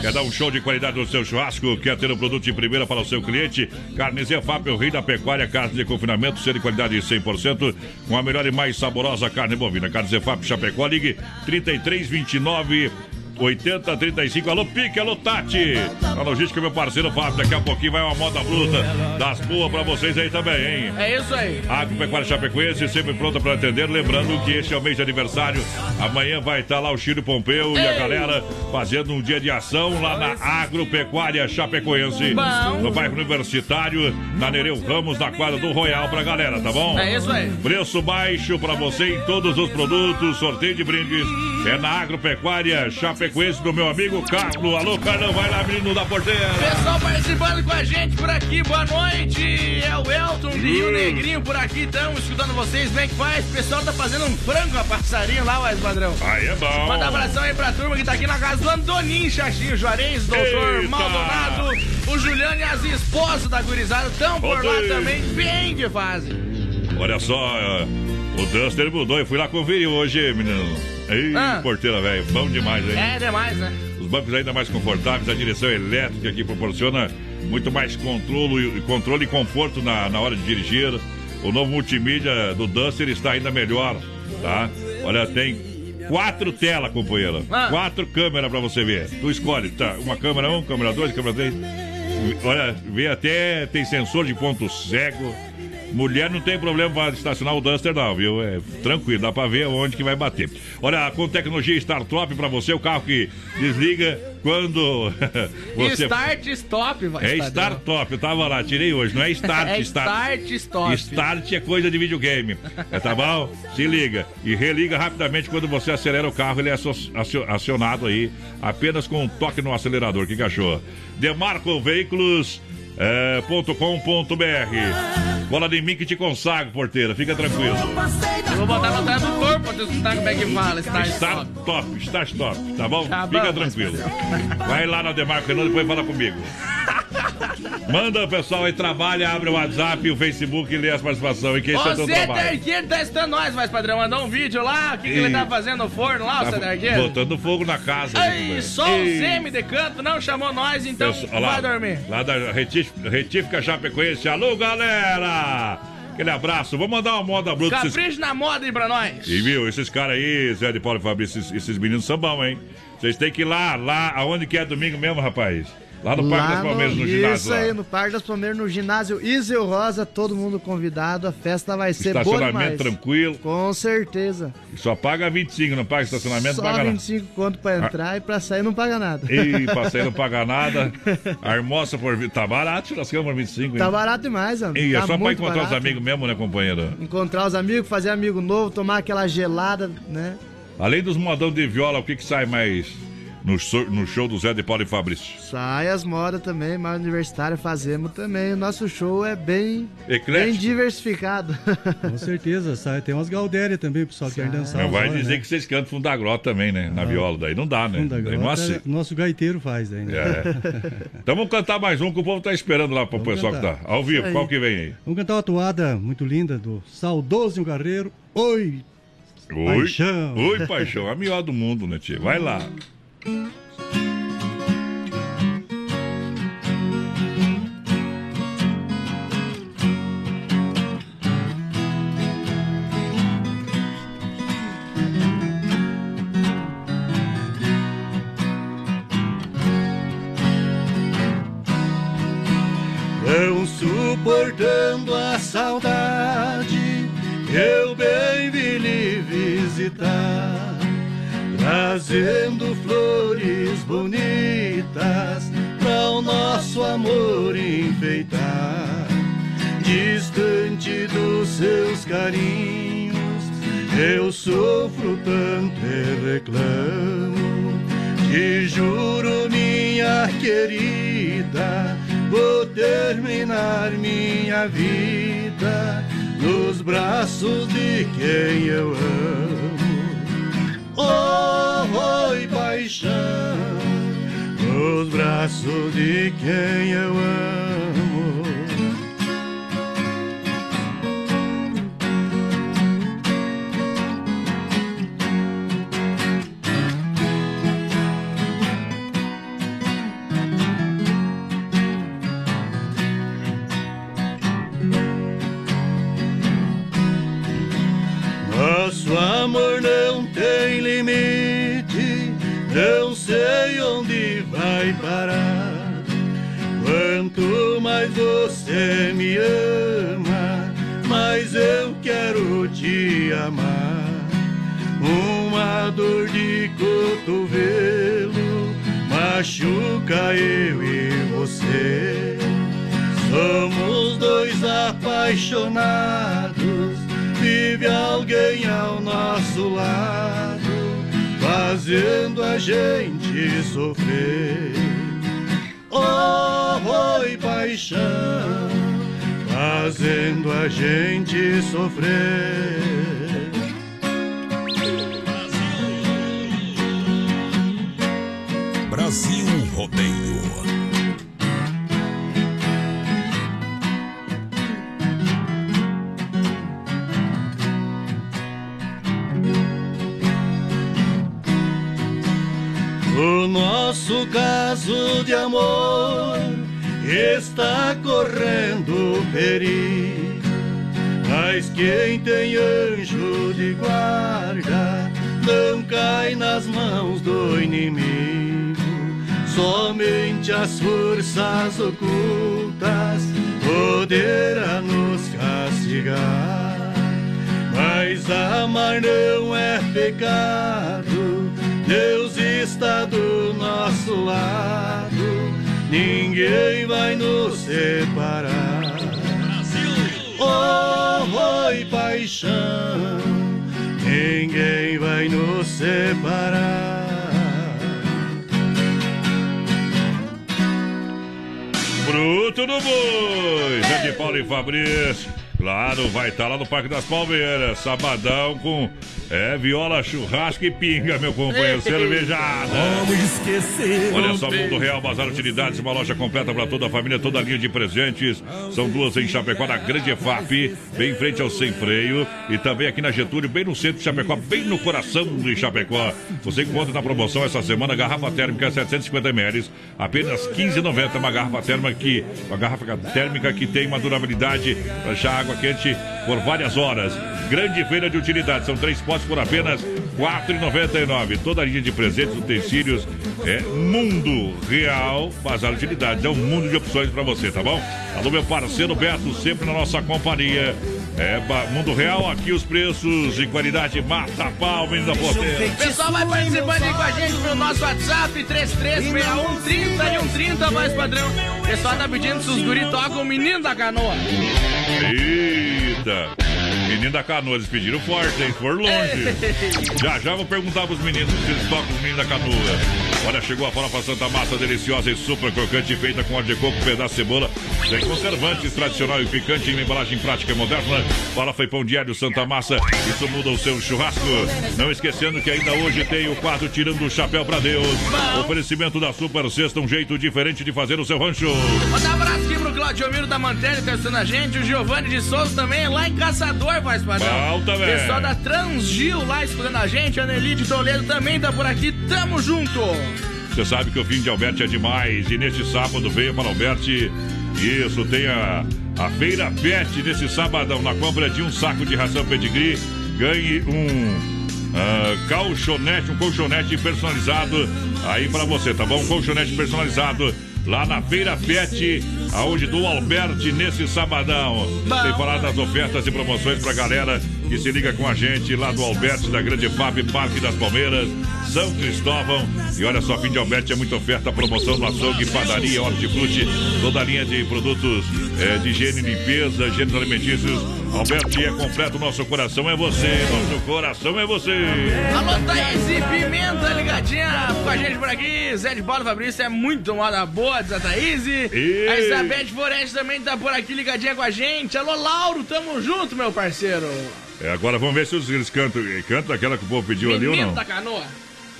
Quer dar um show de qualidade no seu churrasco? Quer ter um produto de primeira para o seu cliente? Carne Zefap, o rei da pecuária, carne de confinamento, ser de qualidade 100%, com a melhor e mais saborosa carne bovina. Carne Zefap Chapecó, ligue 3329 8035. Alô, Pique, alô, Tati. A logística, meu parceiro Fábio. Daqui a pouquinho vai uma moda bruta das boas pra vocês aí também, hein? É isso aí. Agropecuária Chapecoense, sempre pronta para atender. Lembrando que este é o mês de aniversário. Amanhã vai estar lá o Chiro Pompeu e a galera fazendo um dia de ação lá na Agropecuária Chapecoense. Bom. No bairro Universitário, na Nereu Ramos, na quadra do Royal pra galera, tá bom? É isso aí. Preço baixo pra você em todos os produtos. Sorteio de brindes é na Agropecuária Chapecoense do meu amigo Carlos. Alô, Carlão, vai lá, menino da porteira. Pessoal participando com a gente por aqui, boa noite. É o Elton de Rio Hum. Negrinho por aqui, estamos escutando vocês. Bem que faz, o pessoal tá fazendo um frango a passarinho lá, o padrão. Aí é bom. Manda abração aí pra turma que tá aqui na casa do Antoninho Xaxinho Juarez, doutor Eita. Maldonado, o Juliano e as esposas da gurizada estão por lá também, bem de fase. Olha só, o Duster mudou. Eu fui lá conferir hoje, menino. Ei, Ah. porteira, velho. Bom demais, hein? É demais, né? Os bancos ainda mais confortáveis, a direção elétrica que proporciona muito mais controle, controle e conforto na, na hora de dirigir. O novo multimídia do Duster está ainda melhor, tá? Olha, tem quatro telas, companheiro. Ah. Quatro câmeras pra você ver. Tu escolhe, tá? Uma câmera um, câmera dois, câmera três. Olha, vê até, tem sensor de ponto cego. Mulher não tem problema para estacionar o Duster, não, viu? É tranquilo, dá pra ver onde que vai bater. Olha, com tecnologia Startop pra você, o carro que desliga quando você. Start stop, vai É Startop, eu tava lá, tirei hoje, não é Start, É Start. start stop. Start é coisa de videogame. É, tá bom? Se liga. E religa rapidamente quando você acelera o carro, ele é acionado aí apenas com um toque no acelerador. que, achou? Demarco Veículos. É, ponto com ponto BR. Bola de mim que te consagro, porteira. Fica tranquilo. Eu vou botar no tradutor pra tu escutar como é que fala. Start Está stop. top, está top, tá bom? Tá Fica bom, tranquilo. Vai lá na Demarco Renan, depois fala comigo. Manda o pessoal aí, trabalha, abre o WhatsApp, o Facebook e lê as participações. Que esse é o trabalho. Terqueiro, testando nós, mais padrão. Mandou um vídeo lá. O que, que ele tá fazendo no forno lá, o Tá seu Terqueiro? botando fogo na casa. aí, só o Ei. Zeme de canto não chamou nós, então lá, vai dormir. Lá da Retífica, Retífica Chapecoense. Alô, galera! Aquele abraço. Vou mandar uma moda bruta. pra Esses... Capricho na moda aí pra nós. E viu, esses caras aí, Zé de Paulo e Fabrício, esses, esses meninos são bons, hein? Vocês têm que ir lá, lá, aonde que é domingo mesmo, rapaz? Lá no Parque das Palmeiras, no ginásio Isso lá. aí, no Parque das Palmeiras, no ginásio Iseu Rosa, todo mundo convidado. A festa vai ser boa Estacionamento tranquilo. Com certeza. Só paga 25, não paga estacionamento, Só paga nada. 25 conto pra entrar e pra sair não paga nada. Ih, passei não paga nada. A almoça por. vi- Tá barato, churrascão por 25, hein? Tá barato demais, amigo. E é Tá só pra encontrar os barato. amigos mesmo, né, companheiro? Encontrar os amigos, fazer amigo novo, tomar aquela gelada, né? Além dos modão de viola, o que que sai mais no, so- no show do Zé de Paulo e Fabrício? Sai as modas também, mais universitário fazemos também. O nosso show é bem, Eclético. bem diversificado. Com certeza, sai. Tem umas Galdéria também, o pessoal quer dançar. Não vai dizer né? que vocês cantam fundo da grota também, né? Na viola, daí não dá, né? Funda daí não Grota, aceita. Nosso gaiteiro faz ainda. É. Então vamos cantar mais um que o povo tá esperando lá pro Vamos pessoal cantar. que tá. Ao vivo, Isso aí. qual que vem aí? Vamos cantar uma toada muito linda do saudoso Guerreiro. Oi! Oi, Paixão. Oi, paixão. A melhor do mundo, né, tia? Vai lá. Não suportando a saudade, eu bem vim lhe visitar, trazendo flores bonitas para o nosso amor enfeitar. Distante dos seus carinhos, eu sofro tanto e reclamo. Te juro, minha querida, vou terminar minha vida nos braços de quem eu amo. Oh, oi, paixão, nos braços de quem eu amo. Você me ama, mais eu quero te amar. Uma dor de cotovelo machuca eu e você. Somos dois apaixonados, vive alguém ao nosso lado, fazendo a gente sofrer. Oh, oi, paixão, fazendo a gente sofrer. Brasil Rodeio. Está correndo perigo. Mas quem tem anjo de guarda não cai nas mãos do inimigo. Somente as forças ocultas poderão nos castigar. Mas amar não é pecado, Deus está do nosso lado, ninguém vai nos separar. Oh, oi, paixão, ninguém vai nos separar. Bruto do Boi, Zé Paulo e Fabrício. Claro, vai estar lá no Parque das Palmeiras, sabadão com é, viola, churrasco e pinga, meu companheiro, cervejada. Como esquecer Olha só. Mundo Real, Bazar Utilidades, uma loja completa para toda a família, toda a linha de presentes. São duas em Chapecó, na Grande EFAP, bem em frente ao Sem Freio. E também aqui na Getúlio, bem no centro de Chapecó, bem no coração de Chapecó. Você encontra na promoção essa semana garrafa térmica 750 ml, apenas 15,90. Uma garrafa térmica que, uma garrafa térmica que tem uma durabilidade para deixar água quente por várias horas. Grande feira de utilidades, são três potes por apenas R$ 4,99. Toda a linha de presentes, utensílios, É Mundo Real Bazar Utilidades. É um mundo de opções para você, tá bom? Alô, meu parceiro Beto, sempre na nossa companhia. É Mundo Real, aqui os preços de qualidade mata pau, menino da porteira. O pessoal vai participando aí com a gente pelo nosso WhatsApp 336130 e 130, mais padrão. O pessoal tá pedindo se os guri tocam o menino da canoa. Eita! Menino da canoa, eles pediram forte, hein? For longe. Já já vou perguntar pros meninos se eles tocam os meninos da canoa. Olha, chegou a farofa Santa Massa deliciosa e super crocante, feita com óleo de coco, pedaço de cebola, sem conservantes, tradicional e picante, em embalagem prática e moderna. Farofa e pão diário Santa Massa, isso muda o seu churrasco. Não esquecendo que ainda hoje tem o quadro Tirando o Chapéu pra Deus. Oferecimento da Super Sexta, um jeito diferente de fazer o seu rancho. Manda um abraço aqui pro Claudio Miro da Mantelha, testando a gente. O Giovanni de Souza também, lá em Caçador, faz padrão. Bom também. Pessoal da Transgil lá escutando a gente. A Nelly de Toledo também tá por aqui. Tamo junto. Você sabe que o fim de Alberti é demais. E neste sábado veio para Alberti. Isso, tem a, a Feira Pet nesse sabadão. Na compra de um saco de ração pedigree, ganhe um. ah, colchonete, um colchonete personalizado aí para você, tá bom? Um colchonete personalizado lá na Feira Pet, aonde do Alberti nesse sabadão. Sem falar das ofertas e promoções pra galera que se liga com a gente lá do Alberti, da Grande FAP, Parque das Palmeiras, São Cristóvão. E olha só, fim de Alberti é muita oferta, promoção no açougue, padaria, hortifruti, toda a linha de produtos eh, de higiene e limpeza, gêneros alimentícios. Alberti é completo, nosso coração é você, nosso coração é você. Alô, Thaís e Pimenta ligadinha com a gente por aqui. Zé de Paulo Fabrício é muito moda boa, a Thaís. Ei. A Isabete Foreste também tá por aqui ligadinha com a gente. Alô, Lauro, tamo junto, meu parceiro. É, agora vamos ver se os- eles cantam. Cantam aquela que o povo pediu ali ou Menino não. da canoa.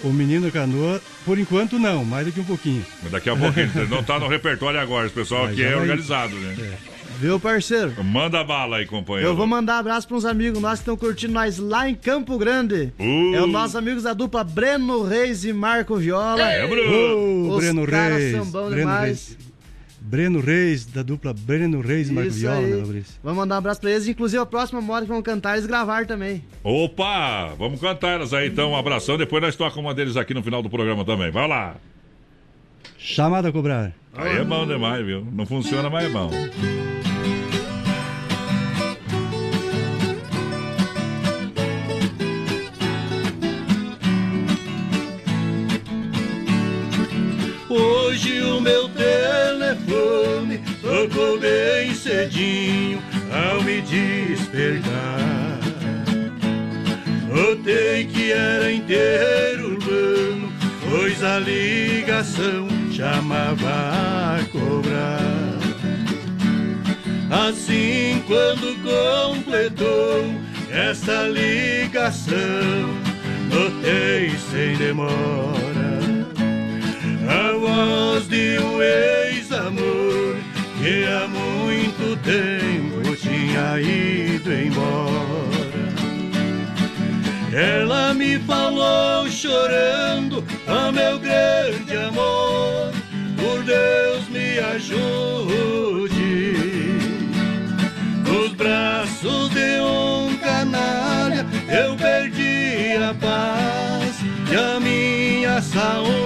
O menino canoa, por enquanto não, mais daqui um pouquinho. Mas Daqui a pouquinho, não tá no repertório agora, esse pessoal Mas aqui já é vai- organizado, né? Viu, parceiro? Manda bala aí, companheiro. Eu vou mandar abraço para uns amigos nossos que estão curtindo nós lá em Campo Grande. Uh. É os nossos amigos da dupla Breno Reis e Marco Viola. É, Bruno. Os Breno Reis. são bons Breno demais. Reis. Breno Reis, da dupla Breno Reis e Marco Viola, meu Fabrício. Vamos mandar um abraço pra eles. Inclusive, a próxima moda que vão cantar, eles gravaram também. Opa! Vamos cantar elas aí então. Um abração. Depois nós tocamos uma deles aqui no final do programa também. Vai lá. Chamada a cobrar. Aí é bom demais, viu? Não funciona, mas é bom. Hoje o meu telefone tocou bem cedinho ao me despertar. Notei que era inteiro urbano, pois a ligação chamava a cobrar. Assim, quando completou essa ligação, notei sem demora a voz de um ex-amor que há muito tempo tinha ido embora. Ela me falou chorando, ah meu grande amor, por Deus me ajude. Nos braços de um canalha eu perdi a paz e a minha saúde.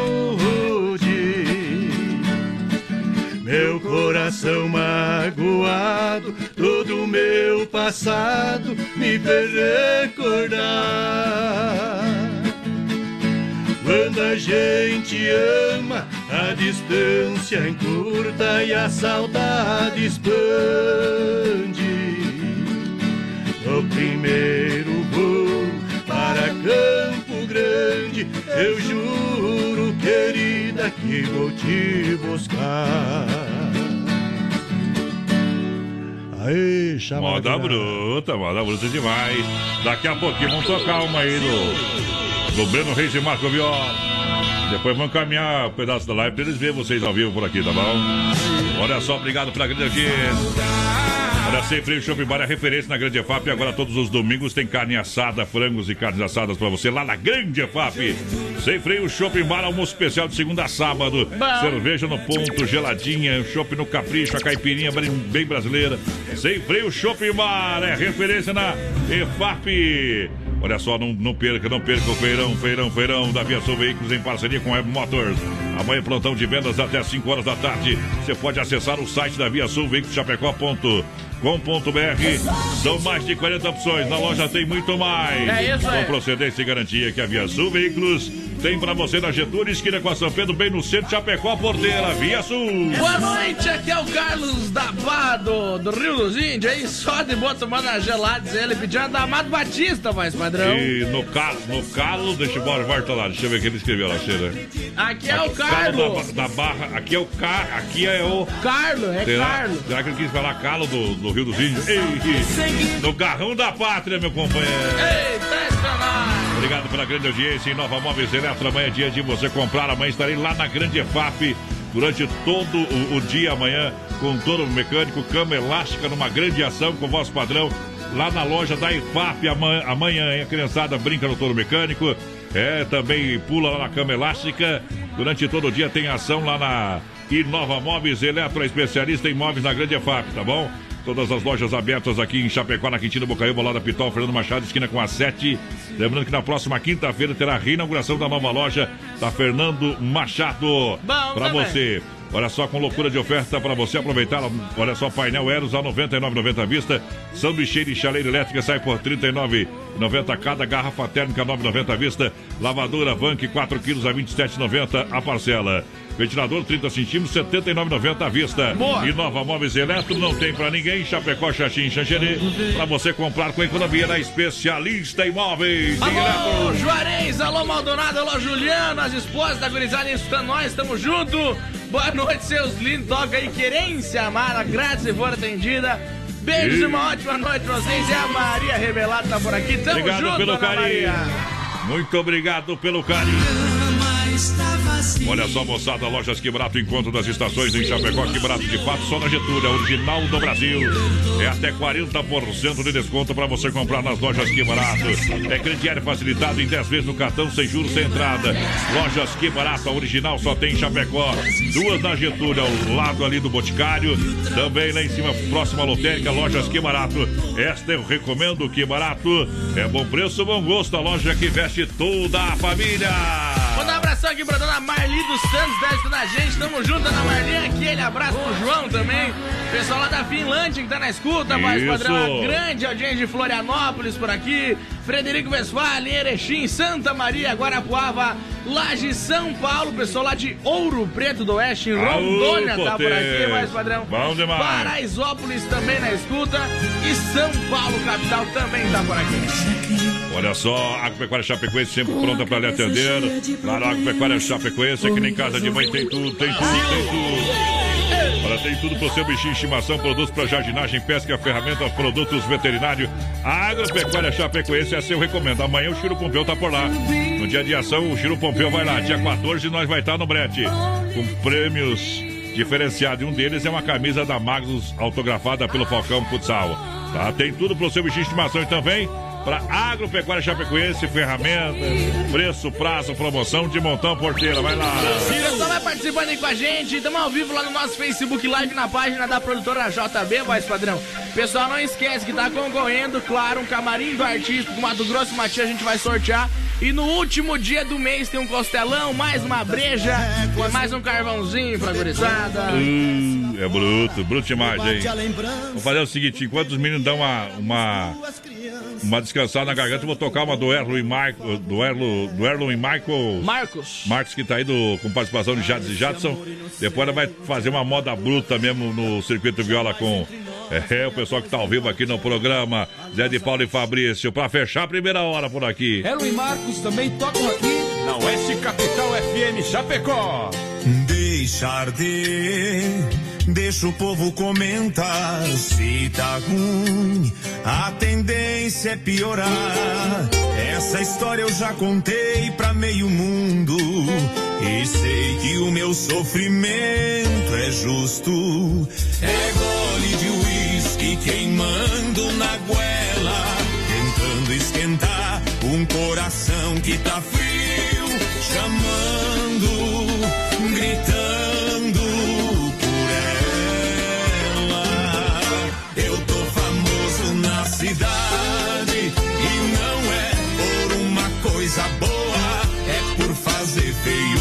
Coração magoado, todo o meu passado me fez recordar. Quando a gente ama, a distância encurta e a saudade expande. No primeiro voo para Campo Grande, eu juro, querida, que vou te buscar. Aê, chamada a Moda bruta, moda bruta demais. Daqui a pouquinho vamos tocar uma aí do, do Breno Reis e Marco Viola. Depois vamos caminhar um pedaço da live pra eles verem vocês ao vivo por aqui, tá bom? Olha só, obrigado pela grande audiência. Olha, sempre Shopping Bar é referência na Grande EFAP. Agora todos os domingos tem carne assada, frangos e carnes assadas pra você lá na Grande EFAP. Sem freio, Shopping Bar, almoço especial de segunda a sábado. Cerveja no ponto, geladinha, shopping no capricho, a caipirinha bem, brasileira. Sem freio, Shopping Bar é referência na EFAP. Olha só, não, não perca, não perca o feirão, feirão, feirão da Via Sul Veículos em parceria com a Web Motors. Amanhã plantão de vendas até 5 horas da tarde. Você pode acessar o site da Via Sul Veículos Chapecó.com.br. São mais de 40 opções. Na loja tem muito mais. É isso aí. Com procedência e garantia que a Via Sul Veículos tem pra você na Getúlio, esquina com a São Pedro, bem no centro, Chapecó, Porteira, Via Sul. Boa noite, aqui é o Carlos da Barra do, Rio dos Índios, aí só de boa tomando a gelada, ele pedindo da Amado Batista, mais padrão. E no calo, no calo, deixa eu bora, volta lá, deixa eu ver o que ele escreveu lá, cheira. Aqui é o Carlos. da, da Barra, aqui é o Car, aqui é o. Carlos, é será, Carlos. será que ele quis falar calo do, do Rio dos Índios? Ei, no garrão da pátria, meu companheiro. Eita, espionagem. Obrigado pela grande audiência em Nova Móveis Eletro. Amanhã é dia de você comprar. Amanhã estarei lá na Grande EFAP durante todo o, o dia amanhã com todo o mecânico, cama elástica numa grande ação com voz padrão lá na loja da EFAP amanhã, amanhã a criançada brinca no touro mecânico. É, também pula lá na cama elástica. Durante todo o dia tem ação lá na Inova Móveis Eletro, especialista em móveis na Grande EFAP, tá bom? Todas as lojas abertas aqui em Chapecó, na Quintino Bocaiúva, lá da Pitol, Fernando Machado, esquina com a 7. Lembrando que na próxima quinta-feira terá a reinauguração da nova loja da Fernando Machado. Pra também. você. Olha só, com loucura de oferta para você aproveitar. Olha só, painel Eros a R$ 99,90 à vista. Sanduicheira e chaleira elétrica sai por R$ 39,90 cada. Garrafa térmica R$ 9,90 à vista. Lavadora Vank 4 quilos a R$ 27,90 a parcela. Ventilador 30 centímetros, R$ 79,90 à vista. Boa. E Nova Móveis Eletro não tem pra ninguém. Chapecó, Xaxim, Xanxerê. Pra você comprar com economia na especialista Imóveis. Alô, Juarez, alô, Maldonado, alô, Juliano, as esposas da gurizada escutando nós, estamos junto. Boa noite, seus lindos, toca aí, querência amada, grátis e for atendida. Beijos E- uma ótima noite pra vocês. E a Maria Revelada tá por aqui, tamo Obrigado junto, pelo. Maria. Muito obrigado pelo carinho. Olha só, moçada, Lojas Que Barato, encontro das estações em Chapecó, Que Barato de fato, só na Getúlio, é original do Brasil. É até 40% de desconto para você comprar nas Lojas Que Barato. É crediário facilitado em 10 vezes no cartão, sem juros, sem entrada. Lojas Que Barato, a original só tem em Chapecó. Duas na Getúlio, ao lado ali do Boticário. Também lá em cima, próxima à lotérica, Lojas Que Barato. Esta eu recomendo, Que Barato. É bom preço, bom gosto, a loja que veste toda a família. Mandar um abração aqui pra dona Marli dos Santos, tá escutando a gente. Tamo junto, dona Marli. Aquele abraço pro João também. Pessoal lá da Finlândia que tá na escuta, mais padrão. Uma grande audiência de Florianópolis por aqui. Frederico Westphalen, Erechim, Santa Maria, Guarapuava, Laje, São Paulo. Pessoal lá de Ouro Preto do Oeste, em Rondônia, Aô, tá por aqui, mais padrão. Bom demais. Paraisópolis também na escuta. E São Paulo, capital, também tá por aqui. Olha só, Agropecuária Chapecoense sempre pronta para lhe atender. Claro, Agropecuária Chapecoense, aqui nem casa de mãe tem tudo, tem tudo, tem tudo. Olha, tem tudo pro seu bichinho de estimação, produtos para jardinagem, pesca, ferramentas, produtos veterinários. A Agropecuária Chapecoense é seu recomendo. Amanhã o Chiro Pompeu tá por lá. No dia de ação, o Chiro Pompeu vai lá. Dia 14 nós vai estar no brete. Com prêmios diferenciados. E um deles é uma camisa da Magnus autografada pelo Falcão Futsal. Tá? Tem tudo pro seu bichinho estimação e também para Agropecuária Chapecoense, ferramentas, preço, prazo, promoção de montão porteira. Vai lá. O pessoal vai participando aí com a gente. Estamos ao vivo lá no nosso Facebook Live na página da produtora JB, voz padrão. Pessoal, não esquece que tá concorrendo, claro, um camarim do artista do Mato Grosso Matias a gente vai sortear. E no último dia do mês tem um costelão, mais uma breja, mais um carvãozinho pra gurizada. Uh, é bruto, bruto demais, hein? Vamos fazer o seguinte: enquanto os meninos dão uma, uma, uma descansada na garganta, eu vou tocar uma do Erlo e Michael. Do Erlo, do Erlo e Michael. Marcos. Marcos, que tá aí do, com participação de Jades e Jadson. Depois ela vai fazer uma moda bruta mesmo no circuito viola com. É, o pessoal que tá ao vivo aqui no programa, Zé de Paulo e Fabrício, pra fechar a primeira hora por aqui. Elo e Marcos também tocam aqui na Oeste Capital FM Chapecó. Deixar de, deixa o povo comentar. Se tá ruim, a tendência é piorar. Essa história eu já contei pra meio mundo. E sei que o meu sofrimento é justo. É uísque queimando na goela, tentando esquentar um coração que tá frio, chamando, gritando por ela. Eu tô famoso na cidade e não é por uma coisa boa, é por fazer feio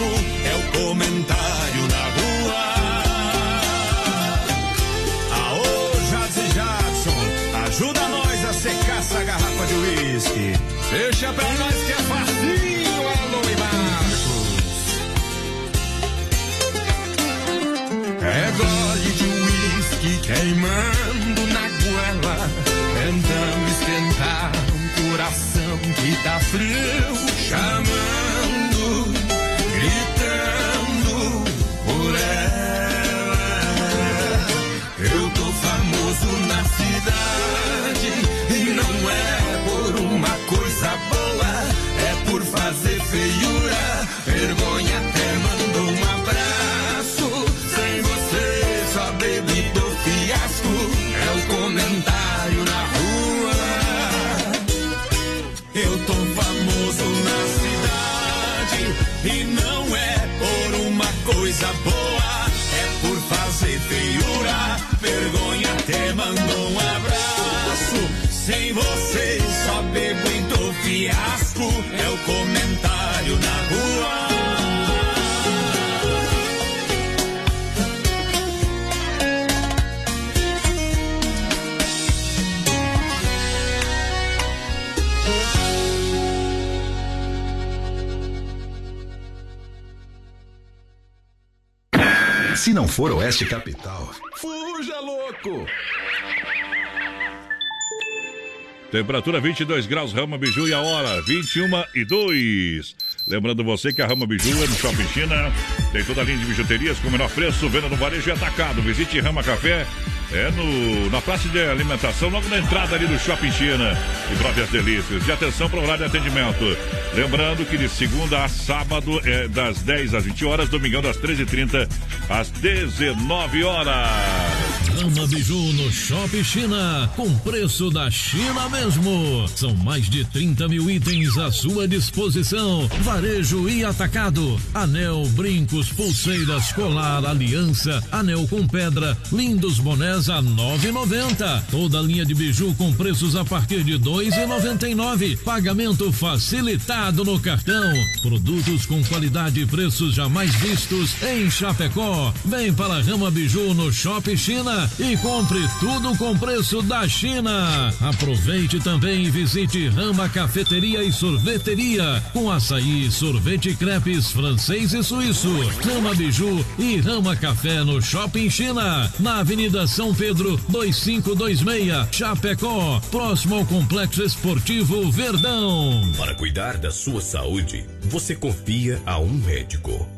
É o comentário na rua. Aô, Jazzy Jackson, ajuda nós a secar essa garrafa de uísque. Deixa pra nós que é facinho, alô e Marcos. É gole de uísque queimando na goela, tentando esquentar um coração que tá frio, Se não for Oeste Capital, Fuja, louco! Temperatura 22 graus, Rama Biju e a hora 21 e 2. Lembrando você que a Rama Biju é no Shopping China. Tem toda a linha de bijuterias com o menor preço, venda no varejo e atacado. Visite Rama Café. É no, na praça de alimentação, logo na entrada ali do Shopping China. E prove as delícias. E atenção para o horário de atendimento. Lembrando que de segunda a sábado é das 10 às 20 horas, domingão das 13h30 às 19 horas. Rama Biju no Shopping China, com preço da China mesmo. São mais de 30 mil itens à sua disposição. Varejo e atacado. Anel, brincos, pulseiras, colar, aliança, anel com pedra, lindos bonés a 9,90. Toda linha de biju com preços a partir de 2,99. Pagamento facilitado no cartão. Produtos com qualidade e preços jamais vistos em Chapecó. Vem para a Rama Biju no Shopping China e compre tudo com preço da China. Aproveite também e visite Rama Cafeteria e Sorveteria com açaí, sorvete crepes francês e suíço. Rama Biju e Rama Café no Shopping China, na Avenida São Pedro 2526, Chapecó, próximo ao Complexo Esportivo Verdão. Para cuidar da sua saúde, você confia a um médico.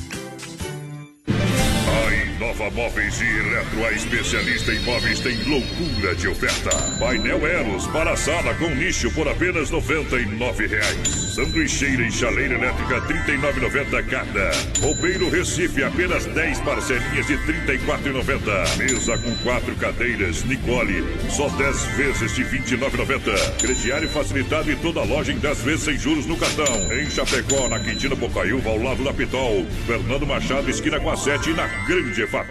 Móveis e Eletro, a especialista em móveis, tem loucura de oferta. Painel Eros para sala com nicho por apenas 99 reais. Sanduicheira e chaleira elétrica R$ 39,90 cada. Roupeiro Recife, apenas 10 parcelinhas de R$ 34,90. Mesa com quatro cadeiras, Nicole, só 10 vezes de R$ 29,90. Crediário facilitado e toda loja em 10 vezes sem juros no cartão. Em Chapecó, na Quintina Bocaiúva, ao lado da Pitol. Fernando Machado, esquina com a 7 na Grande FAP.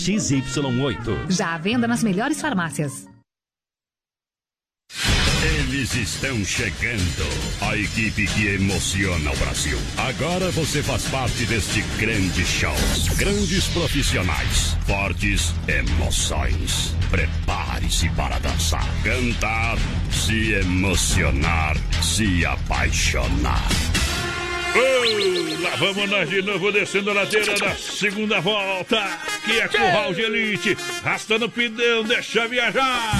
XY8. Já à venda nas melhores farmácias. Eles estão chegando. A equipe que emociona o Brasil. Agora você faz parte deste grande show. Grandes profissionais, fortes emoções. Prepare-se para dançar, cantar, se emocionar, se apaixonar. Oh, lá vamos nós de novo descendo a ladeira da segunda volta. Que é curral de elite. Rastando o pidão, deixa viajar.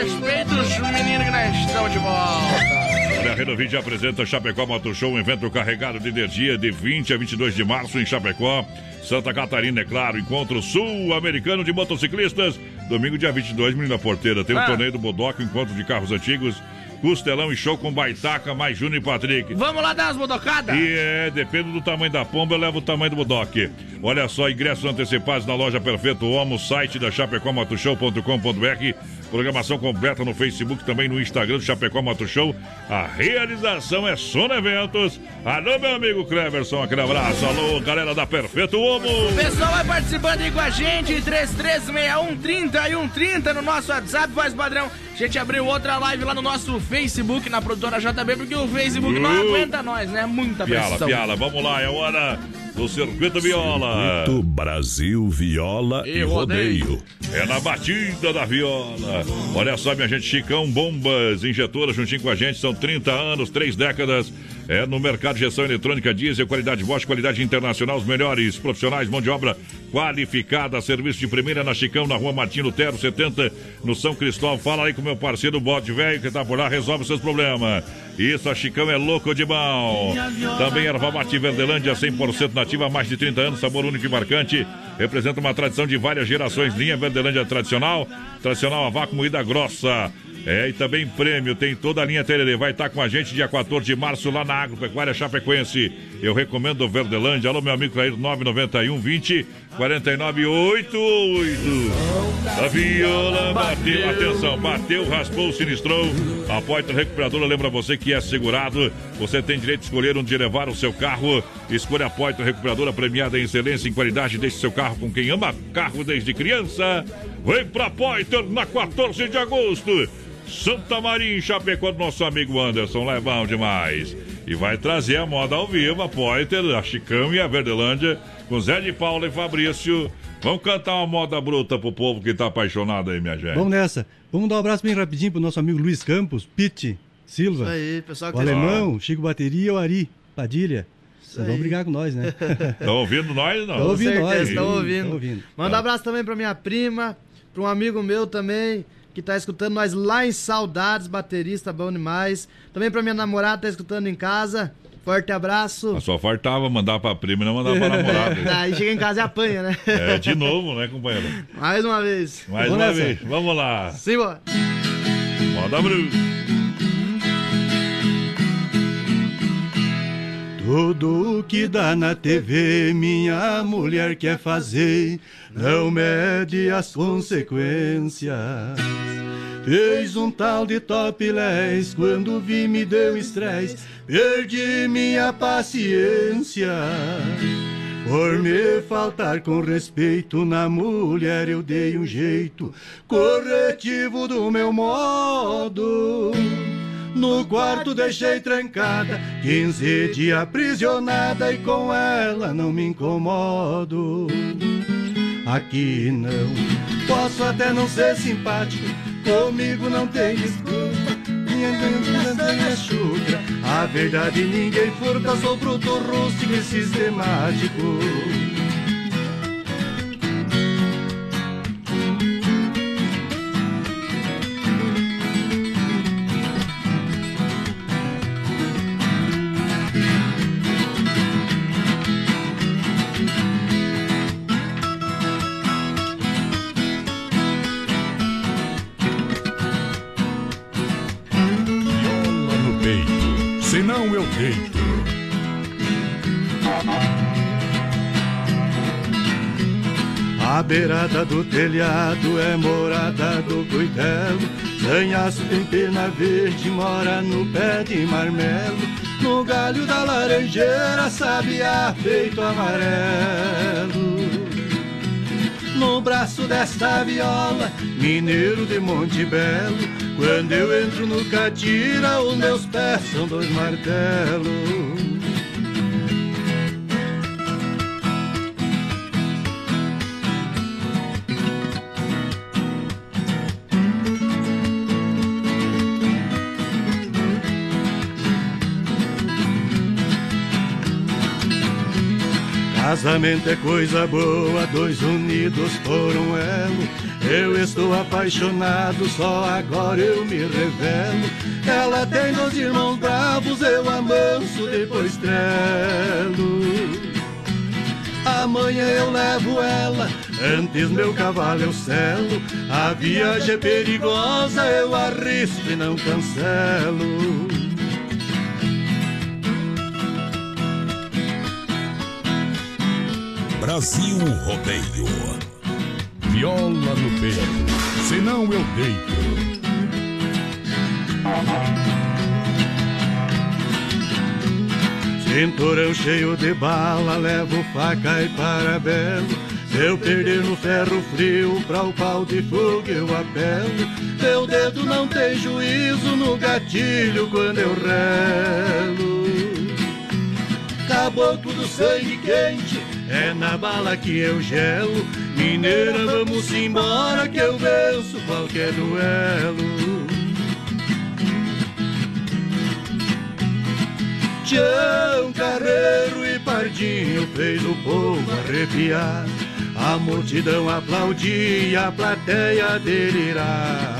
Respeita os meninos que nós estamos de volta. Olha, a Renovide apresenta Chapecó Moto Show, um evento carregado de energia de 20 a 22 de março em Chapecó. Santa Catarina, é claro, encontro sul-americano de motociclistas. Domingo, dia 22, menina porteira. Tem o Ah. torneio do Bodoco, encontro de carros antigos. Costelão e show com Baitaca, mais Júnior e Patrick. Vamos lá dar umas bodocadas? E é, depende do tamanho da pomba, eu levo o tamanho do bodoque. Olha só, ingressos antecipados na loja Perfeito Homo, site da chapecomotoshow.com.br. Programação completa no Facebook, também no Instagram do Chapecó Moto Show. A realização é Sona Eventos. Alô, meu amigo Cleverson, aquele abraço. Alô, galera da Perfeito Homo. O pessoal vai participando aí com a gente, 3361 30 e 130 no nosso WhatsApp, faz padrão. A gente abriu outra live lá no nosso Facebook, na produtora JB, porque o Facebook não aguenta nós, né? Muita Piala, pressão. piala, vamos lá, é hora do Circuito Viola. Circuito Brasil Viola e, rodeio. É na batida da viola. Olha só, minha gente, Chicão Bombas, injetora juntinho com a gente, são 30 anos, 3 décadas. É no mercado de gestão eletrônica diesel, qualidade Bosch, qualidade internacional, os melhores profissionais, mão de obra qualificada, serviço de primeira na Chicão, na rua Martino Tero, 70, no São Cristóvão. Fala aí com meu parceiro Bode Velho, que tá por lá, resolve seus problemas. Isso, a Chicão é louco de bom. Também erva mate Verdelândia, 100% nativa, há mais de 30 anos, sabor único e marcante. Representa uma tradição de várias gerações. Linha Verdelândia tradicional, tradicional a vácuo moída grossa. É, e também prêmio, tem toda a linha Tererê. Vai estar com a gente dia 14 de março lá na Agropecuária Chapecoense. Eu recomendo o Verdelândia. Alô, meu amigo Clair, 991 20 49 88. A viola bateu, atenção, bateu, raspou, sinistrou. A Poitra Recuperadora lembra você que é segurado. Você tem direito de escolher onde levar o seu carro. Escolha a Poitra Recuperadora premiada em excelência em qualidade. Deixe seu carro com quem ama carro desde criança. Vem pra Poitra na 14 de agosto. Santa Maria em Chapecó do nosso amigo Anderson, lá é bom demais. E vai trazer a moda ao vivo, a Poiter, a Chicão e a Verdelândia, com Zé de Paula e Fabrício. Vamos cantar uma moda bruta pro povo que tá apaixonado aí, minha gente. Vamos nessa. Vamos dar um abraço bem rapidinho pro nosso amigo Luiz Campos, Pete Silva. Isso aí, pessoal que O tá- alemão, Chico Bateria e o Ari Padilha. Vocês vão brigar com nós, né? Estão ouvindo nós, não? Tão ouvindo nós. certeza, estão ouvindo. ouvindo. Manda um abraço também pra minha prima, pra um amigo meu também, que tá escutando nós lá em Saudades, baterista bom demais. Também pra minha namorada, tá escutando em casa. Forte abraço. Só faltava mandar pra prima e não mandar pra namorada. Aí chega em casa e apanha, né? É, de novo, né, companheiro? Mais uma vez. Mais Vamos uma nessa. vez. Vamos lá. Simbora. Moda bruta. Tudo que dá na TV, minha mulher quer fazer, não mede as consequências. Fez um tal de topless, quando vi me deu estresse, perdi minha paciência. Por me faltar com respeito na mulher, eu dei um jeito corretivo do meu modo. No quarto deixei trancada, 15 dias aprisionada e com ela não me incomodo. Aqui não, posso até não ser simpático, comigo não tem desculpa. Minha minha chucra, a verdade ninguém furta, sou bruto, rústico e sistemático. Beirada do telhado é morada do cuidado. Sanhaço tem pena verde, mora no pé de marmelo. No galho da laranjeira, sabiá feito amarelo. No braço desta viola, mineiro de Monte Belo. Quando eu entro no catira, os meus pés são dois martelos. Casamento é coisa boa, dois unidos por um elo. Eu estou apaixonado, só agora eu me revelo. Ela tem dois irmãos bravos, eu amanso, depois trelo. Amanhã eu levo ela, antes meu cavalo eu selo. A viagem é perigosa, eu arrisco e não cancelo. Brasil Rodeio. Viola no peito, senão eu deito. Cinturão cheio de bala, levo faca e parabelo. Se eu perder no ferro frio, pra o pau de fogo eu apelo. Meu dedo não tem juízo no gatilho quando eu relo. Caboclo do sangue quente, é na bala que eu gelo. Mineira, vamos embora que eu venço qualquer duelo. Tião, Carreiro e Pardinho fez o povo arrepiar. A multidão aplaudia, a plateia delirar.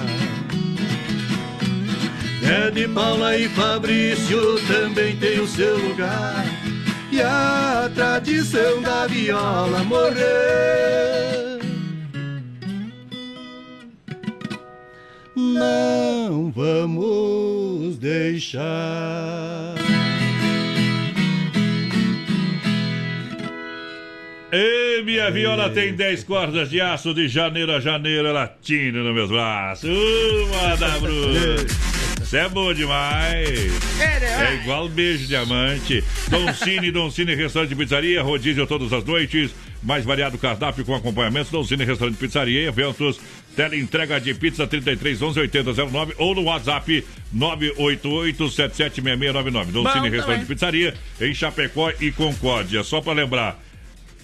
É de Paula e Fabrício também tem o seu lugar. E a tradição da viola morrer. Não vamos deixar. Ei, minha viola tem 10 cordas de aço de janeiro a janeiro, ela tira nos meus braços. Uma da Bruna. Isso é bom demais. É igual beijo diamante. Don Cine, Don Cine Restaurante e Pizzaria, rodízio todas as noites. Mais variado cardápio com acompanhamento. Don Cine Restaurante e Pizzaria, eventos, tele entrega de pizza 33 11 8009 ou no WhatsApp 988 776699. Don Cine. Restaurante e Pizzaria em Chapecó e Concórdia. Só pra lembrar.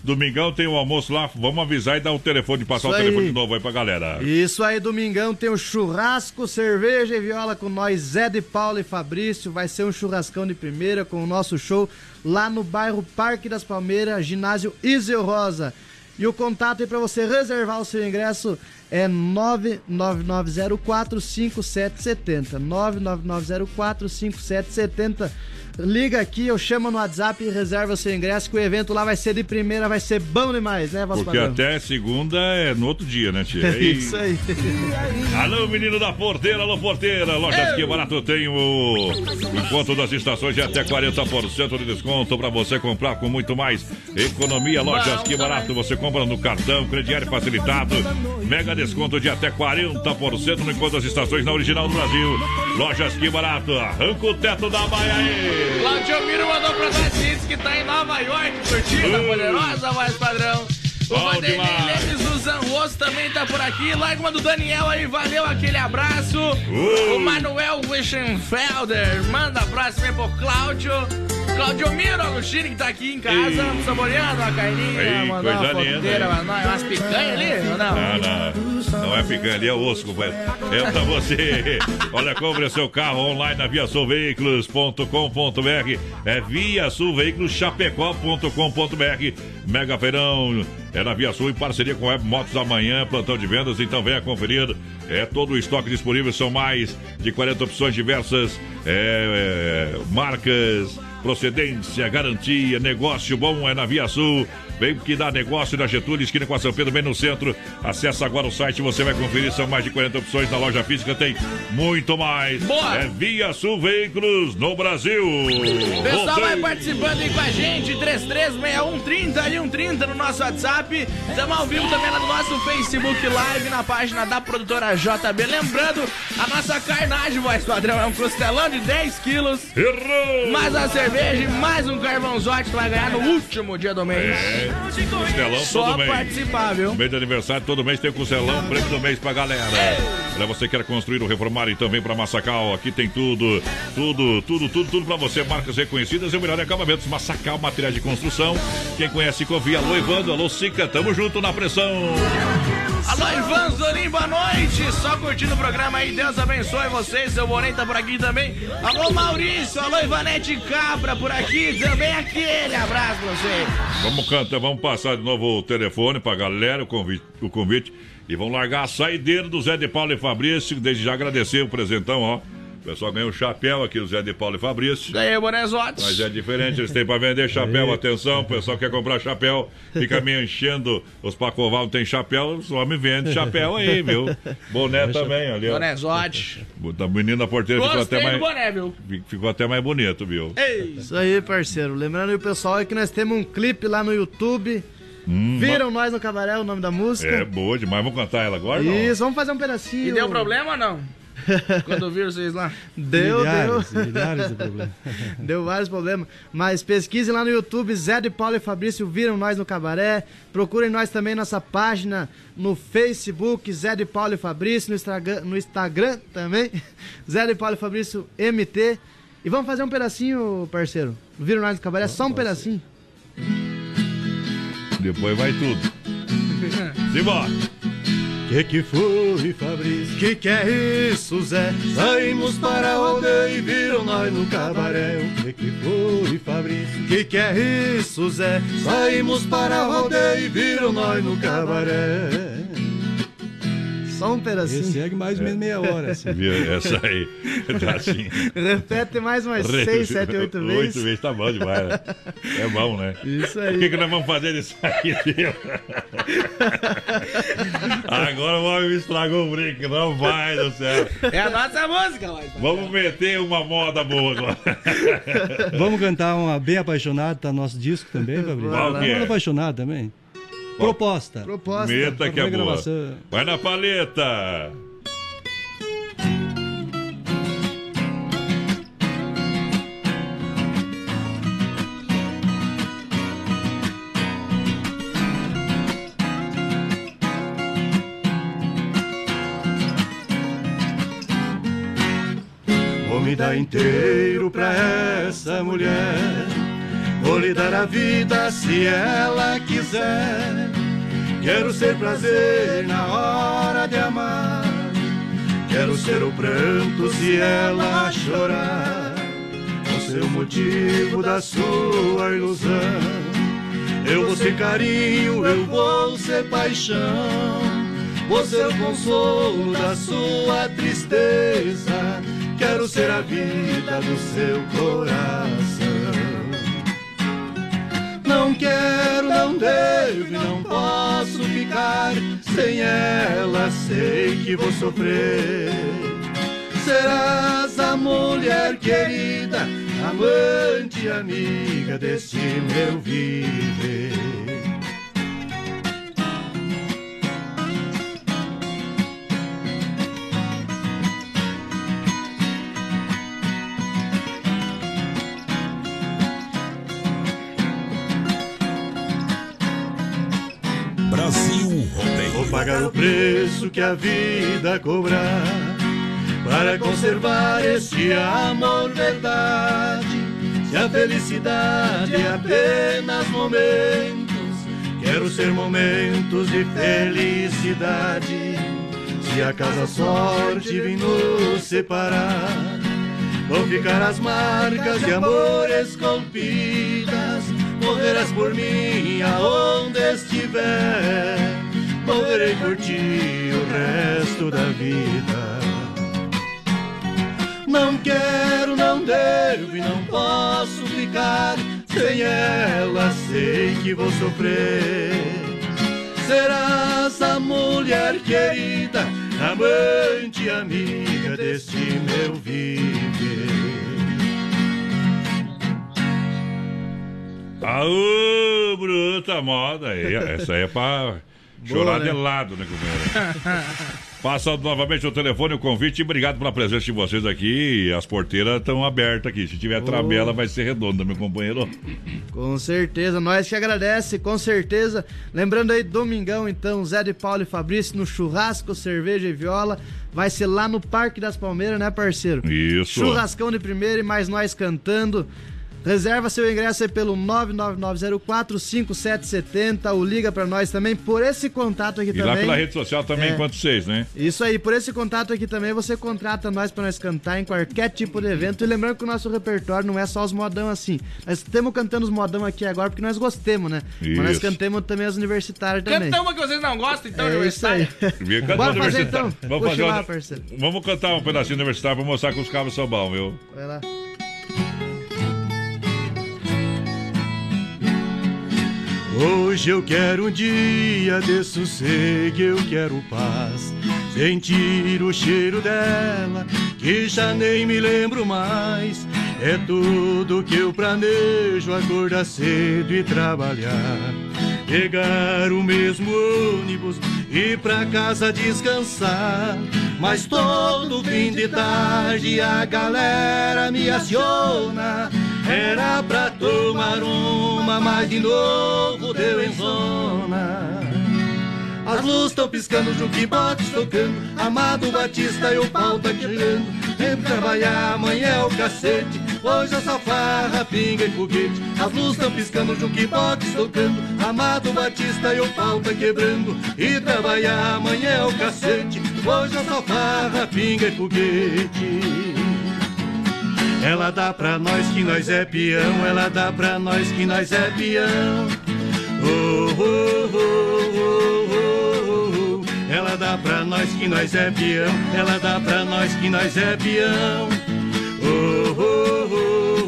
Domingão tem o almoço lá, vamos avisar e dar o telefone, passar Isso o telefone aí. de novo aí pra galera. Isso aí, domingão tem o churrasco, cerveja e viola com nós, Zé de Paulo e Fabrício. Vai ser um churrascão de primeira com o nosso show lá no bairro Parque das Palmeiras, ginásio Iseu Rosa. E o contato aí pra você reservar o seu ingresso é 999045770. 999045770. Liga aqui, eu chamo no WhatsApp e reserva o seu ingresso, que o evento lá vai ser de primeira, vai ser bom demais, né, voz Porque até segunda é no outro dia, né, tia? É isso aí. Alô, menino da porteira, alô, porteira. Lojas que barato tem o encontro das estações de até 40% de desconto para você comprar com muito mais economia. Lojas que barato, você compra no cartão, crediário facilitado. Mega desconto de até 40% no encontro das estações na original do Brasil. Lojas que barato, arranca o teto da baia aí. Claudio Miro mandou pra nós disse que tá em Nova York curtindo a Uh. poderosa voz padrão. O Vanderlei. Lemes, o Zanroso também tá por aqui. Larga uma do Daniel aí, valeu aquele abraço. Uh. O Manuel Wischenfelder, manda abraço também pro Cláudio. Claudio Miro Agostini que tá aqui em casa, Ei. saboreando a carninha, Ei, mandar uma coisa linda, fogueira hein? pra nós, umas picanhas ali, não? Não, não, não é picanha, ali é osso, companheiro. É pra você. Olha, compre seu carro online na viasulveículos.com.br. É Via Sul Veículos Chapecó.com.br. Mega Feirão é na Via Sul em parceria com Web Motos amanhã, plantão de vendas, então venha conferir. É todo o estoque disponível, são mais de 40 opções diversas, é, é, marcas, procedência, garantia, negócio bom é na Via Sul. Vem que dá negócio na Getúlio, esquina com a São Pedro, bem no centro. Acesse agora o site, você vai conferir. São mais de 40 opções na loja física, tem muito mais. Boa! É Via Sul Veículos no Brasil. O pessoal Voltei. vai participando aí com a gente, 336130 ali, 130 no nosso WhatsApp. Estamos ao vivo também lá no nosso Facebook Live, na página da produtora JB. Lembrando, a nossa carnagem, voz padrão, é um costelão de 10 quilos. Errou! Mais uma cerveja e mais um carvãozote que vai ganhar no último dia do mês. É, costelão Só todo mês. participar, viu? Mês de aniversário, todo mês tem o costelão, prêmio do mês pra galera. Olha, você quer construir ou reformar, então vem pra Massacal. Aqui tem tudo, tudo, tudo, tudo, tudo pra você. Marcas reconhecidas e o melhor acabamentos. Massacal, materiais de construção. Quem conhece, confia. Alô, Evandro. Alô, Sica. Tamo junto na pressão. Alô, Ivan Zolim, boa noite. Só curtindo o programa aí. Deus abençoe vocês. Seu Bonem tá por aqui também. Alô, Maurício. Alô, Ivanete Cabra por aqui. Também aquele abraço pra você. Vamos cantar, vamos passar de novo o telefone pra galera, o convite, o convite. E vamos largar a saideira do Zé de Paulo e Fabrício. Desde já agradecer o presentão, ó. O pessoal ganhou um chapéu aqui do Zé de Paulo e Fabrício. Ganhei o bonezote. Mas é diferente, eles têm pra vender chapéu. Atenção, o pessoal quer comprar chapéu, fica me enchendo. Os Pacoval não tem chapéu, os homens vendem chapéu aí, viu? Boné também, ali. Bonezote. A menina da porteira ficou até mais. boné, viu? Ficou até mais bonito, viu? Isso aí, parceiro. Lembrando aí o pessoal aí que nós temos um clipe lá no YouTube. Hum, Viram nós no cabaré, o nome da música? É boa demais. Vamos cantar ela agora? não? Isso, vamos fazer um pedacinho. E deu problema ou não? Quando viram vocês lá? Deu, Milhares, deu. milhares de problemas. deu vários problemas. Mas pesquisem lá no YouTube, Zé de Paulo e Fabrício viram nós no cabaré. Procurem nós também nossa página no Facebook, Zé de Paulo e Fabrício, no Instagram, no Instagram também, Zé de Paulo e Fabrício MT. E vamos fazer um pedacinho, parceiro. Viram nós no cabaré? Só um pedacinho. Depois vai tudo. Simbora. Que que foi, Fabrício? Que que é isso, Zé? Saímos para rodeio e viram nós no cabaré. O que que foi, Fabrício? Que que é isso, Zé? Saímos para rodeio e viram nós no cabaré. Só um pedacinho. Esse segue mais ou menos meia hora. Assim. Viu? Essa aí. Tá assim. Repete mais umas 6, 7, 8 vezes. Oito vezes tá bom demais, né? É bom, né? Isso aí. O que, que nós vamos fazer disso aqui, filho? Agora o homem me estragou o brinco, não vai do céu. É a nossa música, mas. Vamos meter uma moda boa agora. Vamos cantar uma Bem Apaixonado, tá no nosso disco também, Fabrício? Qual que é? Vamos Apaixonado também. Proposta. Proposta. Meta que é boa. Vai na paleta. Vou me dar inteiro pra essa mulher. Vou lhe dar a vida se ela quiser. Quero ser prazer na hora de amar. Quero ser o pranto se ela chorar. Vou ser o motivo da sua ilusão. Eu vou ser carinho, eu vou ser paixão. Vou ser o consolo da sua tristeza. Quero ser a vida do seu coração. Não quero, não devo e não posso ficar sem ela. Sei que vou sofrer. Serás a mulher querida, amante e amiga desse meu viver. Pagar o preço que a vida cobrar para conservar este amor verdade. Se a felicidade é apenas momentos, quero ser momentos de felicidade. Se a sorte vir nos separar, vão ficar as marcas de amor esculpidas. Morrerás por mim aonde estiver, poderei curtir o resto da vida. Não quero, não devo e não posso ficar sem ela. Sei que vou sofrer. Serás a mulher querida, amante e amiga deste meu viver. Aô, bruta moda. Essa aí é pra chorar né? de lado, né, companheiro? Passa novamente o telefone, o convite. Obrigado pela presença de vocês aqui. As porteiras estão abertas aqui. Se tiver trabela, vai ser redonda, meu companheiro. Com certeza, nós que agradece, com certeza. Lembrando aí, domingão, então, Zé de Paulo e Fabrício no churrasco, cerveja e viola. Vai ser lá no Parque das Palmeiras, né, parceiro? Isso. Churrascão de primeira e mais nós cantando. Reserva seu ingresso aí pelo 999045770 ou liga pra nós também por esse contato aqui E também. lá pela rede social também, É. enquanto vocês, né? Isso aí, por esse contato aqui também você contrata nós pra nós cantar em qualquer tipo de evento. E lembrando que o nosso repertório não é só os modão assim. Nós estamos cantando os modão aqui agora porque nós gostemos, né? Mas nós Isso. cantemos também os universitários também. Cantamos que vocês não gostam, então, É isso? Canta Bora fazer, então. Vamos, fazer lá, um- parceiro. Vamos cantar um pedacinho universitário pra mostrar que os cabos são bons, viu? Vai lá. Hoje eu quero um dia de sossego, eu quero paz. Sentir o cheiro dela, que já nem me lembro mais. É tudo que eu planejo, acordar cedo e trabalhar. Pegar o mesmo ônibus e pra casa descansar. Mas todo fim de tarde a galera me aciona. Era pra tomar uma, mas de novo deu em zona. As luzes estão piscando, jukebox tocando Amado Batista e o pau tá quebrando Vem trabalhar, amanhã é o cacete Hoje é só farra, pinga e foguete. As luzes estão piscando, jukebox tocando Amado Batista e o pau tá quebrando. E trabalhar, amanhã é o cacete Hoje é só farra, pinga e foguete ela dá pra nós que nós é peão, ela dá pra nós que nós é peão. Oh, oh, oh, oh, oh. Ela dá pra nós que nós é peão, ela dá pra nós que nós é peão. Oh, oh, oh.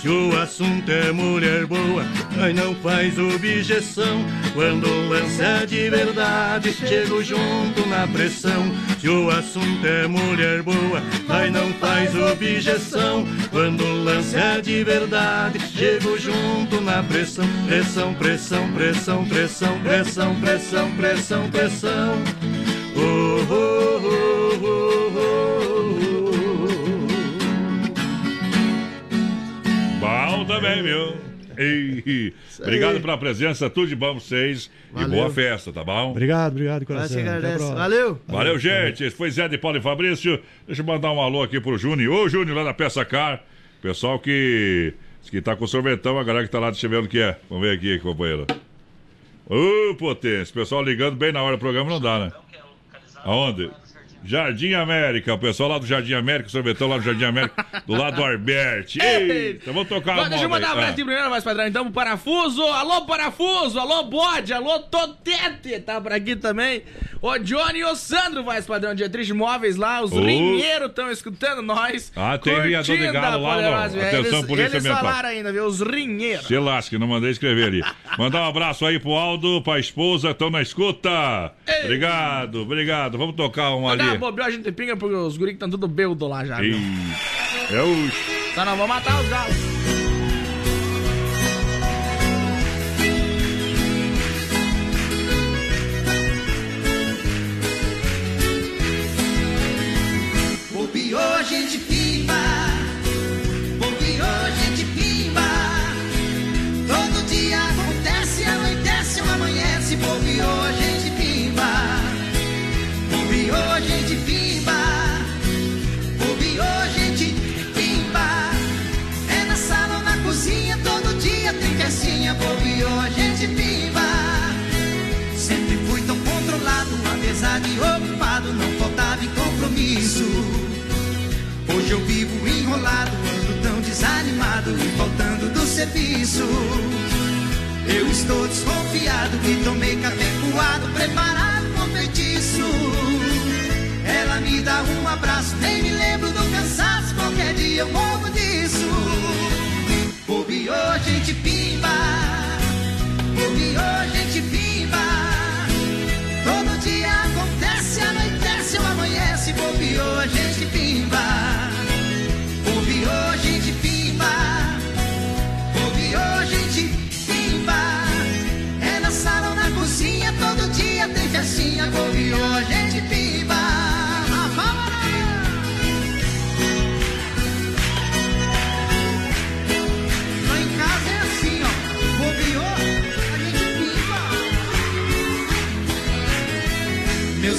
Se o assunto é mulher boa, nós não faz objeção. Quando o lance é de verdade, chego junto na pressão. Se o assunto é mulher boa, nós não faz objeção. Quando o lance é de verdade, chego junto na pressão. Pressão, pressão, pressão, pressão, pressão, pressão, pressão, pressão. Oh, oh, oh, oh, também, viu? Ei, obrigado pela presença, tudo de bom pra vocês. E Valeu. boa festa, tá bom? Obrigado, obrigado, coração. Até a agradece. próxima. Valeu! Valeu, gente. Esse foi Zé de Paulo e Fabrício. Deixa eu mandar um alô aqui pro Júnior. Ô, Júnior, lá da Peça Car. Pessoal que, que tá com sorvetão, a galera que tá lá, deixa eu ver o que é. Vamos ver aqui, companheiro. Ô, potência. Pessoal ligando bem na hora do programa não dá, né? Aonde? Jardim América, o pessoal lá do Jardim América, o sorvetão lá do Jardim América, do lado do Arberte. Eita, vamos tocar uma deixa eu mandar um abraço aqui primeiro, mais padrão. Então, Parafuso. Alô, Parafuso. Alô, Bode. Alô, Totete. Tá por aqui também. O Johnny e o Sandro, mais padrão. Dietrich Móveis lá. Os Ô. rinheiros estão escutando nós. Ah, tem viador ligado a lá, não. Atenção, eles, Polícia Eles falaram ainda, viu? Os rinheiros. Se lasque, não mandei escrever ali. Mandar um abraço aí pro Aldo, pra esposa, estão na escuta. Obrigado, obrigado. Vamos tocar um ali. Bobeira, a gente pinga porque os guris que estão tudo beudo lá já. Viu? É o. Só não vou matar os galos. Bobeou, a gente pimba. Apesar de ocupado, não faltava em compromisso. Hoje eu vivo enrolado, ando tão desanimado e faltando do serviço. Eu estou desconfiado que tomei café coado, preparado com feitiço. Ela me dá um abraço, nem me lembro do cansaço, qualquer dia eu morro disso. Bobeou, gente pimba, bobeou, gente pimba.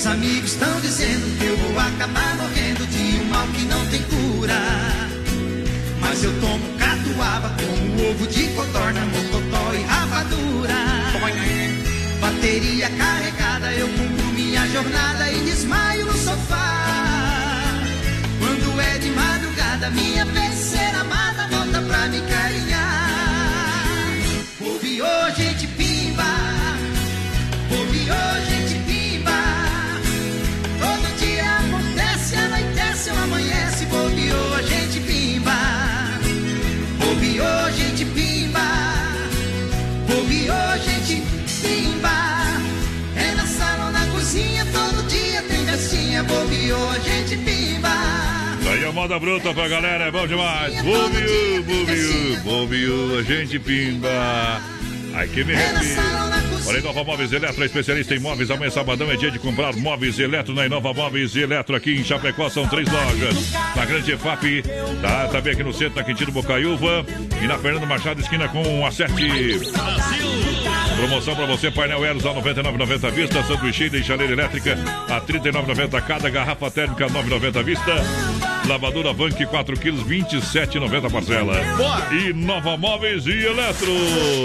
Amigos estão dizendo que eu vou acabar morrendo de um mal que não tem cura. Mas eu tomo catuaba com ovo de codorna, mocotó e rapadura. Bateria carregada, eu cumpro minha jornada e desmaio no sofá. Quando é de madrugada, minha ser amada volta pra me carinhar. Bobeou, gente A moda bruta pra galera, é bom demais. Bobiu, bobiu, bobiu, a gente pimba. Ai que me arrepio. Olha, Inova Móveis Eletro, especialista em móveis. Amanhã, sabadão, é dia de comprar móveis Eletro na Inova Móveis Eletro aqui em Chapecó. São três lojas. Na Grande EFAP, tá também aqui no centro, na Quintino Bocaiúva. E na Fernando Machado, esquina com a 7. Promoção pra você, painel Eros a 99,90 à vista, sanduichinha e chaleira elétrica a 39,90 cada, garrafa térmica 9,90 à vista, lavadora Vank 4 quilos 27,90 parcela. Boa. E Nova Móveis e Eletro.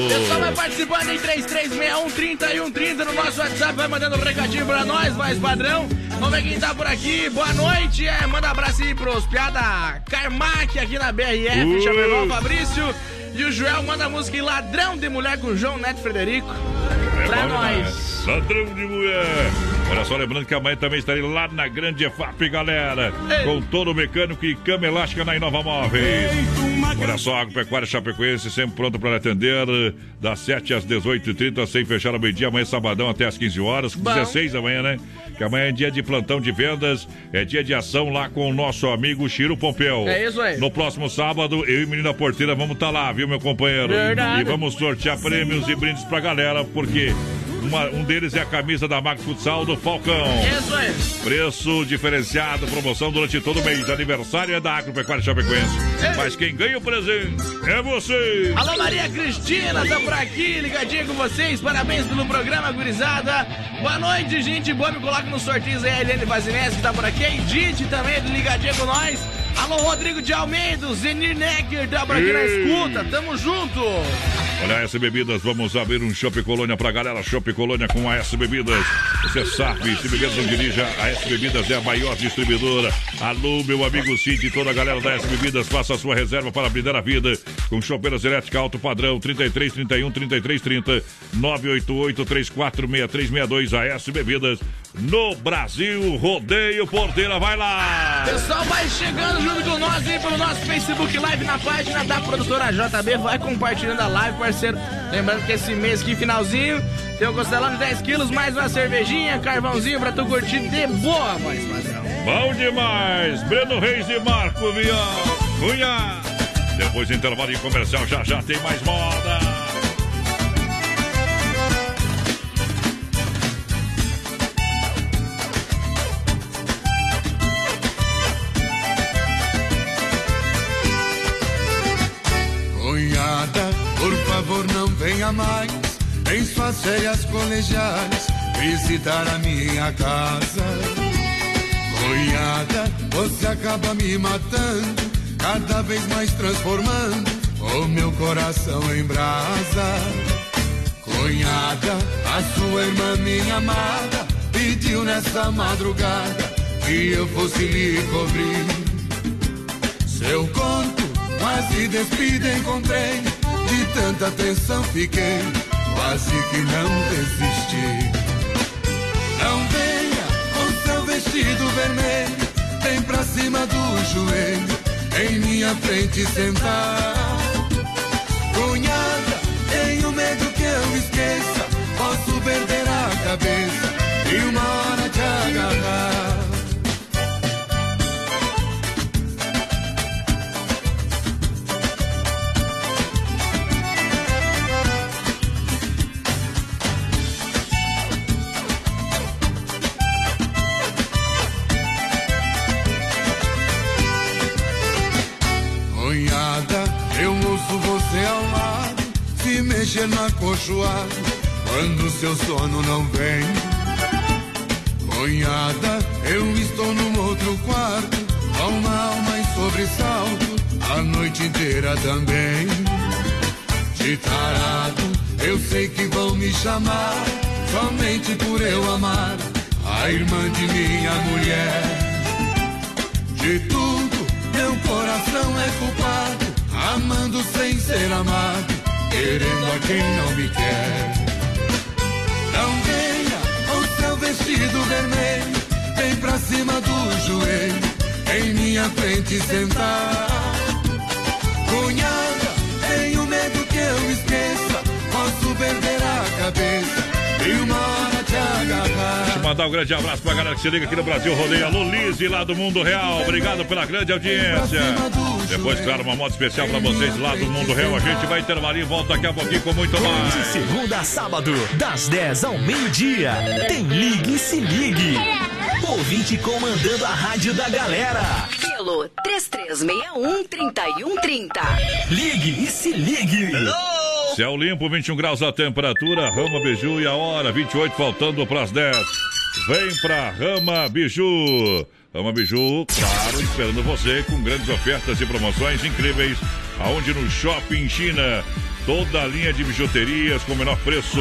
Pessoal vai participando em 3361 30 e 130 no nosso WhatsApp, vai mandando um recadinho pra nós, mais padrão. Vamos ver quem tá por aqui. Boa noite. É, manda abraço aí pros piada Carmack aqui na BRF, Ui. Chapecó, Fabrício. E o Joel manda a música em Ladrão de Mulher com João Neto Frederico. É pra nós. Ladrão de mulher. Olha só, lembrando que amanhã também estarei lá na Grande EFAP, galera. Com todo o mecânico e cama elástica na Inova Móveis. Olha só, Agropecuária Chapecoense sempre pronta para atender. Das 7 às 18h30, sem fechar ao meio-dia. Amanhã, sabadão, até às 15 horas. 16 da manhã, né? Que amanhã é dia de plantão de vendas. É dia de ação lá com o nosso amigo Chiro Pompeu. É isso aí. No próximo sábado, eu e Menina Porteira vamos estar lá, viu, meu companheiro? Verdade. E vamos sortear prêmios e brindes pra galera, porque uma- um deles é a camisa da Max Futsal do Falcão. Isso aí. Preço diferenciado, promoção durante todo o mês. Aniversário é da Agropecuária Chapecoense. Mas quem ganha o presente é você. Alô, Maria Cristina, tá por aqui, ligadinha com vocês. Parabéns pelo programa, gurizada. Boa noite, gente boa. Me coloca nos sorteios aí a Eliane Vazinese, que tá por aqui. A Edith também, ligadinha com nós. Alô, Rodrigo de Almeida, Zenir Necker, na Ei. escuta. Tamo junto. Olha, S Bebidas, vamos abrir um Shopping Colônia pra galera. Shopping Colônia com a S Bebidas. Você sabe, se beber não dirija, a S Bebidas é a maior distribuidora. Alô, meu amigo Cid e toda a galera da S Bebidas, faça a sua reserva para brindar a vida com chopeiras elétricas alto padrão 33 31 33 30 988 34 6362 a S Bebidas no Brasil. Rodeio Porteira, vai lá! Pessoal, vai chegando junto com nós aí pelo nosso Facebook Live na página da produtora JB. Vai compartilhando a live, parceiro. Lembrando que esse mês aqui, finalzinho, tem um costelão de 10 quilos, mais uma cervejinha, carvãozinho pra tu curtir de boa, voz padrão. Bom demais! Breno Reis e Marco Vial. Cunha! Depois do intervalo de comercial, já já tem mais moda. Cunhada, por favor não venha mais em suas férias colegiais visitar a minha casa. Cunhada, você acaba me matando, cada vez mais transformando o meu coração em brasa. Cunhada, a sua irmã, minha amada, pediu nessa madrugada que eu fosse lhe cobrir. Seu conto quase despido encontrei, de tanta atenção fiquei, quase que não desisti. Não venha com seu vestido vermelho, vem pra cima do joelho, em minha frente sentar. Cunhada, tenho medo que eu esqueça, posso perder a cabeça e uma hora te agarrar. Cunhada, eu ouço você ao lado, se mexer no acolchoado, quando seu sono não vem. Cunhada, eu estou num outro quarto, uma alma em sobressalto, a noite inteira também. De tarado, eu sei que vão me chamar, somente por eu amar a irmã de minha mulher. De tudo, meu coração é culpado, amando sem ser amado, querendo a quem não me quer. Não venha com seu vestido vermelho, vem pra cima do joelho, em minha frente sentar. Cunhada, tenho medo que eu esqueça, posso perder a cabeça e uma. Deixa eu mandar um grande abraço pra galera que se liga aqui no Brasil Rodeio. Alô, Lise, lá do Mundo Real. Obrigado pela grande audiência. Depois, claro, uma moto especial pra vocês lá do Mundo Real. A gente vai intervalar e volta daqui a pouquinho com muito De mais. segunda a sábado, das 10 ao meio-dia. Tem Ligue e Se Ligue. Ouvinte comandando a rádio da galera. Pelo 3361-3130. Ligue e Se Ligue. Céu limpo, 21 graus a temperatura. Rama Biju e a hora, 28, faltando pras 10. Vem pra Rama Biju. Rama Biju, claro, esperando você com grandes ofertas e promoções incríveis. Aonde no Shopping China. Toda a linha de bijuterias com o menor preço.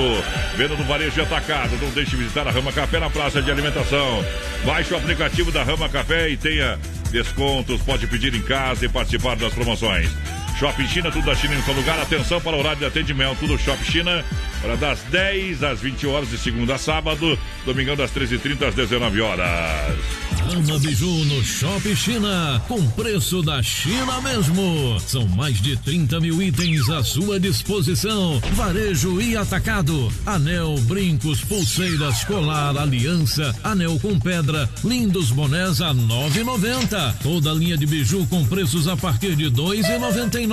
Venda no varejo e atacado. Não deixe de visitar a Rama Café na praça de alimentação. Baixe o aplicativo da Rama Café e tenha descontos. Pode pedir em casa e participar das promoções. Shopping China, tudo da China em seu lugar. Atenção para o horário de atendimento do Shopping China. Para das 10 às 20 horas de segunda a sábado. Domingão das 13h30 às 19 horas. Ama Biju no Shop China, com preço da China mesmo. São mais de 30 mil itens à sua disposição. Varejo e atacado. Anel, brincos, pulseiras, colar, aliança, anel com pedra, lindos bonés a 9,90. Toda linha de biju com preços a partir de 2,99.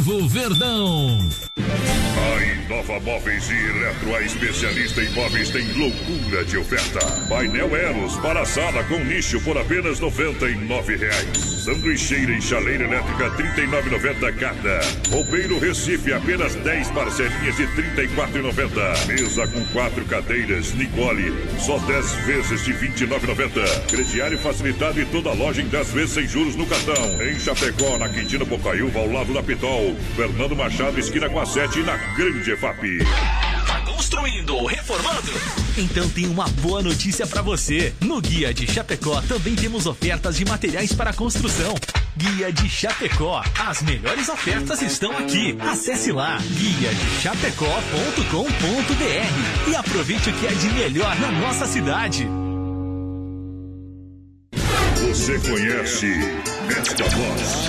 Verdão. A Inova Móveis e Eletro, a especialista em móveis, tem loucura de oferta. Painel Eros para sala com nicho por apenas 99 reais. Sanduicheira e chaleira elétrica R$ 39,90 cada. Roupeiro Recife, apenas 10 parcelinhas de R$ 34,90. Mesa com quatro cadeiras, Nicole, só 10 vezes de R$ 29,90. Crediário facilitado e toda loja em 10 vezes sem juros no cartão. Em Chapecó, na Quintina Bocaiúva, ao lado da Pitol. Fernando Machado, esquina com a 7 na Grande EFAP. Tá construindo ou reformando? Então tem uma boa notícia pra você. No Guia de Chapecó também temos ofertas de materiais para construção. Guia de Chapecó. As melhores ofertas estão aqui. Acesse lá guia de chapecó.com.br e aproveite o que é de melhor na nossa cidade. Você conhece esta voz?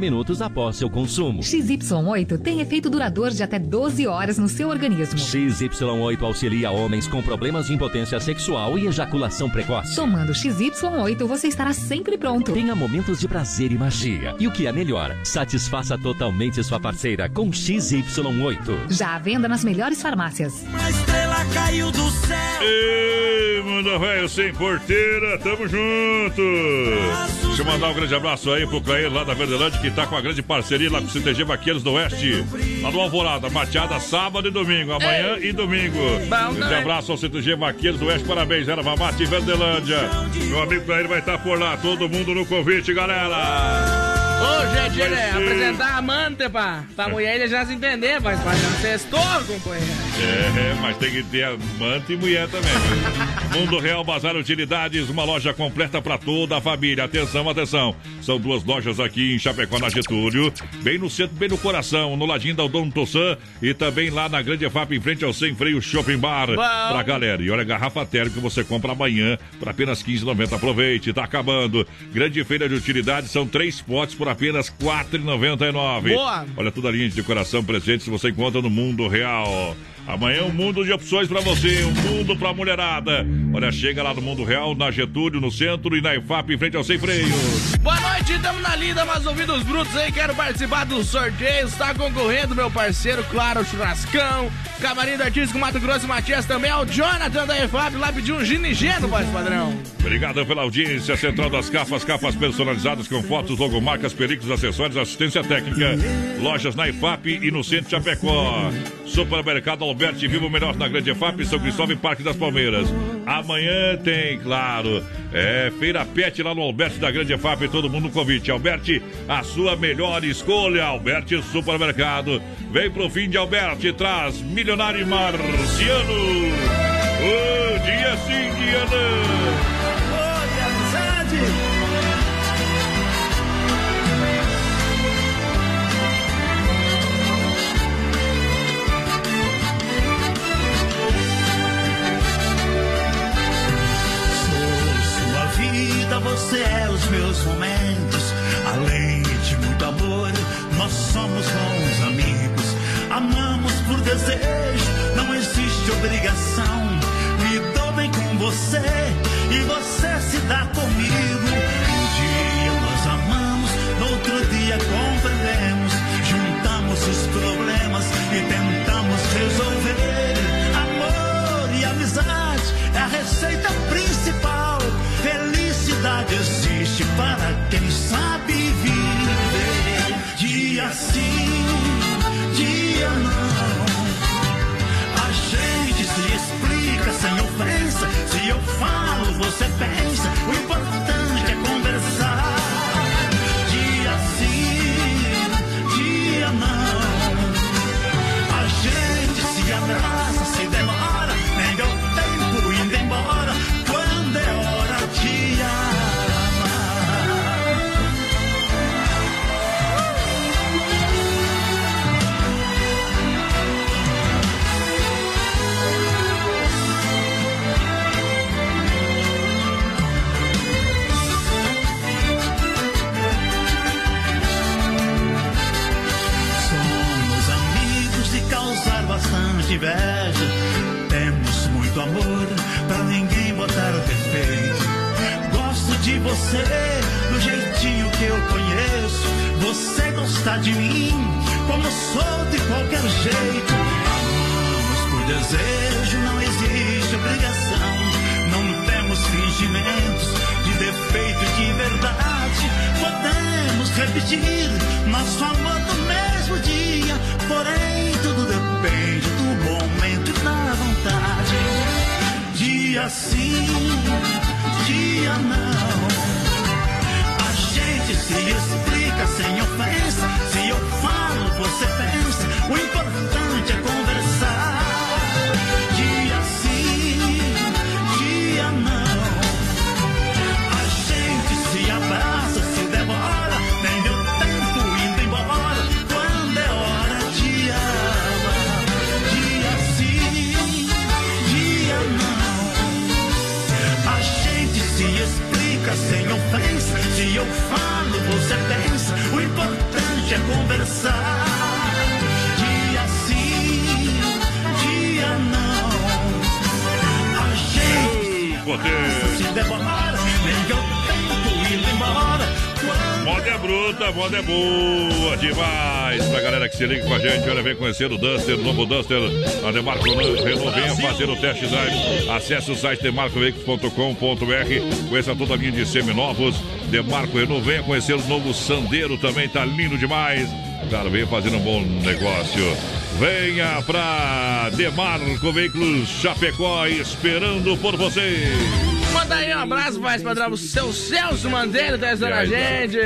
minutos após seu consumo. XY8 tem efeito duradouro de até 12 horas no seu organismo. XY8 auxilia homens com problemas de impotência sexual e ejaculação precoce. Tomando XY8, você estará sempre pronto. Tenha momentos de prazer e magia. E o que é melhor, satisfaça totalmente sua parceira com XY8. Já à venda nas melhores farmácias. Uma estrela caiu do céu. Ei, manda velho sem porteira, tamo junto. Deixa eu mandar um grande abraço aí pro Clair lá da Verdelândia, que tá com a grande parceria lá com o CTG Vaqueiros do Oeste. Lá do Alvorada, mateada sábado e domingo, amanhã e domingo. Grande também. abraço ao CTG Vaqueiros do Oeste, parabéns, Erva Mate Verdelândia. Meu amigo Clair vai estar por lá, todo mundo no convite, galera. Hoje é dia de apresentar a amante pra, pra mulher ele já se entender, mas faz um sextou, companheiro. É, mas tem que ter amante e mulher também. Mundo Real Bazar Utilidades, uma loja completa para toda a família. Atenção, atenção. São duas lojas aqui em Chapecó, na Getúlio, bem no centro, bem no coração, no ladinho da Odon Tossan e também lá na Grande FAP, em frente ao Sem Freio Shopping Bar. Bom. Pra galera. E olha, garrafa térmica você compra amanhã por apenas 15,90. Aproveite, tá acabando. Grande feira de utilidades, são três potes por apenas R$ 4,99. Boa. Olha toda a linha de decoração presente que você encontra no Mundo Real. Amanhã um mundo de opções pra você, um mundo pra mulherada. Olha, chega lá no Mundo Real, na Getúlio, no centro e na IFAP, em frente ao Sem Freio. Boa noite, tamo na linda, mas ouvidos brutos aí, quero participar do sorteio, está concorrendo meu parceiro, claro, o Churrascão, Camarim do Artístico Mato Grosso e Matias também, é o Jonathan da EFAP, lá pediu um ginigeno, voz padrão. Obrigado pela audiência. Central das Capas, capas personalizadas com fotos, logomarcas, películas, acessórios, assistência técnica. Lojas na IFAP e no Centro de Chapecó. Supermercado Alberti, viva o melhor na Grande IFAP, São Cristóvão e Parque das Palmeiras. Amanhã tem, claro, é Feira Pet lá no Alberti da Grande IFAP, todo mundo no convite. Alberti, a sua melhor escolha. Alberti Supermercado. Vem pro fim de Alberti, traz Milionário Marciano. Oh, dia sim, dia não. É os meus momentos. Além de muito amor, nós somos bons amigos. Amamos por desejo, não existe obrigação. Me dou bem com você e você se dá comigo. Um dia nós amamos, no outro dia compreendemos. Juntamos os problemas e tentamos explica sem ofensa. Se eu falo, você pensa. O importante é conversar. inveja. Temos muito amor pra ninguém botar o defeito. Gosto de você do jeitinho que eu conheço. Você gosta de mim como sou de qualquer jeito. Amamos por desejo, não existe obrigação. Não temos fingimentos de defeito e de verdade. Podemos repetir nosso amor do mesmo dia, porém tudo depois depende do momento e da vontade. Dia sim, dia não. A gente se explica sem ofensa. Se eu falo, você pensa. O importante é conversar. É conversar. Dia sim, dia não. A gente se demora. Moda é bruta, moda é boa demais. Pra galera que se liga com a gente, olha, vem conhecer o Duster, o novo Duster. A Demarco Renault, venha fazer o test drive. Acesse o site demarcoveículos.com.br. Conheça toda a linha de seminovos. Demarco Renault, venha conhecer o novo Sandeiro também, tá lindo demais. Cara, venha fazendo um bom negócio. Venha pra Demarco Veículos Chapecó, esperando por você. Manda aí um abraço, mais padrão, pro seu Celso Mandeiro, tá ajudando a gente.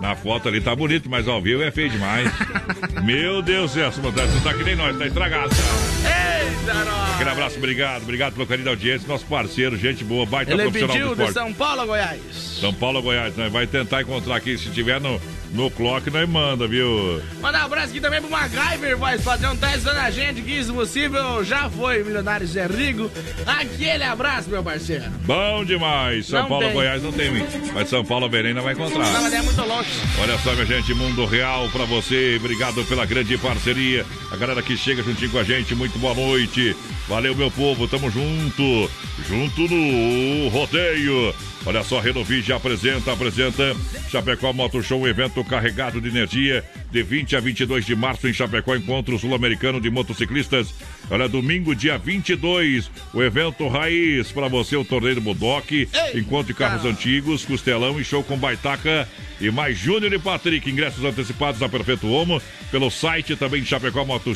Na foto ali tá bonito, mas ao vivo é feio demais. Meu Deus, Celso Montanha, você tá que nem nós, tá estragado. Eita, nós. Aquele abraço, obrigado, obrigado pelo carinho da audiência, nosso parceiro, gente boa, baita Ele profissional pediu do de esporte. São Paulo a Goiás. São Paulo, Goiás, né? Vai tentar encontrar aqui, se tiver no, no clock, nós manda, viu? Mandar um abraço aqui também pro MacGyver, voz padrão, tá ajudando a gente, que isso possível já foi, milionário Zé Rigo. Aquele abraço, meu parceiro. Bom demais. São Não Paulo, tem. Goiás não tem, mas São Paulo, Belém não vai encontrar. Não, mas é muito longe. Olha só, minha gente, Mundo Real pra você. Obrigado pela grande parceria. A galera que chega juntinho com a gente, muito boa noite. Valeu, meu povo, tamo junto. Junto no rodeio. Olha só, Renovi já apresenta, apresenta Chapecó Moto Show, um evento carregado de energia, de 20 a 22 de março em Chapecó, encontro sul-americano de motociclistas. Olha, domingo, dia 22, o evento raiz para você, o torneio Bodoc, encontro de carros antigos, costelão e show com baitaca e mais Júnior e Patrick. Ingressos antecipados na Perfeito Homo, pelo site também Chapecó Moto.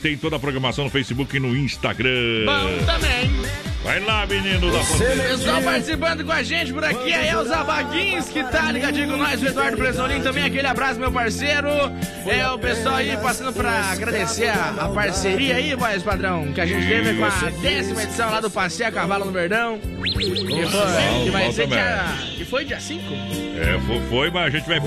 Tem toda a programação no Facebook e no Instagram. Bom também. Vai lá, menino da Pessoal participando com a gente por aqui, a Elza Baguins, que tá ligadinho com nós, o Eduardo Bresolim também, aquele abraço, meu parceiro. É o pessoal aí passando pra agradecer a, a parceria aí, voz padrão, que a gente teve com a décima edição lá do Passeio a Cavalo no Verdão. Que, foi, que vai ser dia. Que foi dia 5? É, foi, foi, mas a gente vai.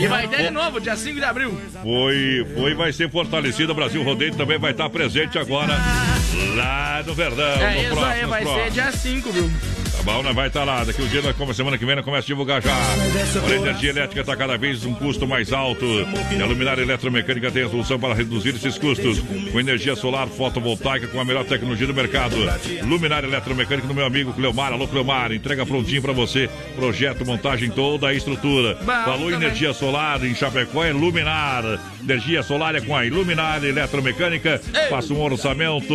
E vai ter de novo, dia 5 de abril. Foi, foi, vai ser fortalecido. O Brasil Rodeio também vai estar presente agora lá no Verdão. É no isso próximo, aí, vai ser próximo. dia 5, viu? Tá bom, nós vai estar lá. Daqui um dia, como semana que vem, nós começa a divulgar já. Olha, a energia elétrica está cada vez um custo mais alto. E a Luminária Eletromecânica tem a solução para reduzir esses custos. Com energia solar fotovoltaica com a melhor tecnologia do mercado. Luminária Eletromecânica do meu amigo Cleomar. Alô, Cleomar. Entrega prontinho para você. Projeto, montagem, toda a estrutura. Falou energia solar em Chapecó, é Luminar. Energia solar é com a Iluminar Eletromecânica. Faça um orçamento.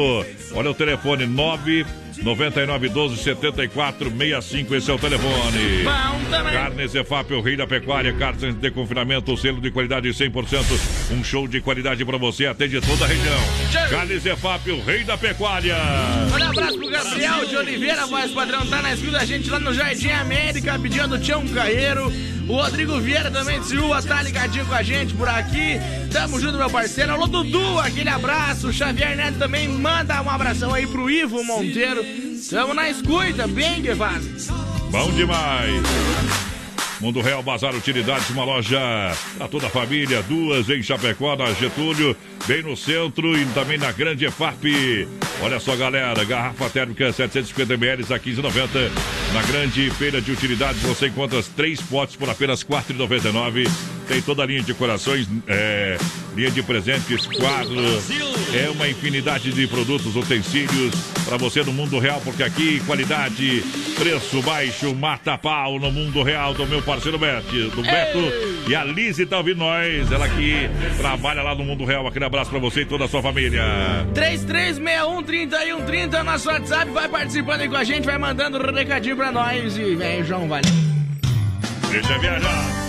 Olha o telefone 9 9912 7465, esse é o telefone. Carnes EFAP, o rei da pecuária, carnes de confinamento, selo de qualidade 100%. Um show de qualidade para você, atende toda a região. Carnes EFAP, o rei da pecuária. Um abraço pro Gabriel de Oliveira, voz padrão, tá na escuta da gente lá no Jardim América, pedindo Tião Carreiro. O Rodrigo Vieira também de Ciúva tá ligadinho com a gente por aqui. Tamo junto, meu parceiro. Alô, Dudu, aquele abraço. O Xavier Neto também manda um abração aí pro Ivo Monteiro. Tamo na escuta, bem que faz. Bom demais. Mundo Real Bazar Utilidades, uma loja para toda a família, duas em Chapecó, na Getúlio, bem no centro e também na Grande EFAP. Olha só, galera, garrafa térmica 750 ml a 15,90. Na Grande Feira de Utilidades você encontra três potes por apenas R$ 4,99. Tem toda a linha de corações, é, linha de presentes, quadros. É uma infinidade de produtos, utensílios para você no mundo real, porque aqui qualidade, preço baixo, mata pau no mundo real do meu parceiro Beto, do Beto e a Lise tá ouvindo nós. Ela que trabalha lá no mundo real. Aquele abraço para você e toda a sua família. 33613130 nosso WhatsApp, vai participando aí com a gente, vai mandando um recadinho pra nós e vem, João, valeu. Deixa viajar.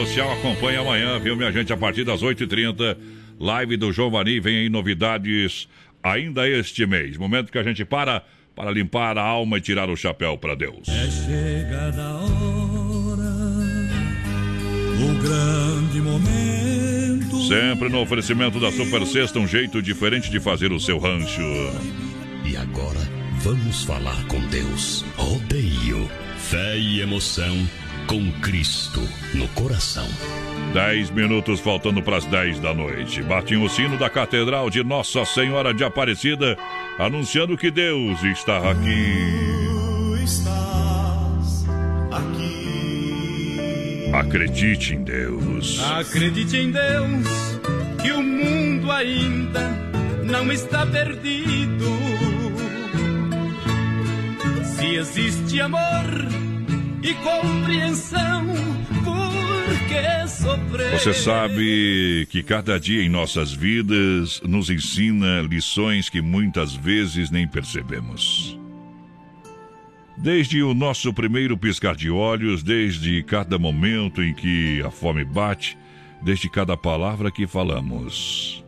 Social. Acompanha amanhã, viu, minha gente? A partir das 8h30. Live do João Vanim. Vem aí novidades ainda este mês. Momento que a gente para para limpar a alma e tirar o chapéu para Deus. É chegada a hora, o grande momento. Sempre no oferecimento da Super Sexta, um jeito diferente de fazer o seu rancho. E agora vamos falar com Deus. Rodeio, fé e emoção com Cristo no coração. 10 minutos faltando para as 10 da noite. Batem o sino da Catedral de Nossa Senhora de Aparecida, anunciando que Deus está aqui. estás aqui. Acredite em Deus. Acredite em Deus, que o mundo ainda não está perdido. Se existe amor e compreensão, por que sofrer? Você sabe que cada dia em nossas vidas nos ensina lições que muitas vezes nem percebemos. Desde o nosso primeiro piscar de olhos, desde cada momento em que a fome bate, desde cada palavra que falamos.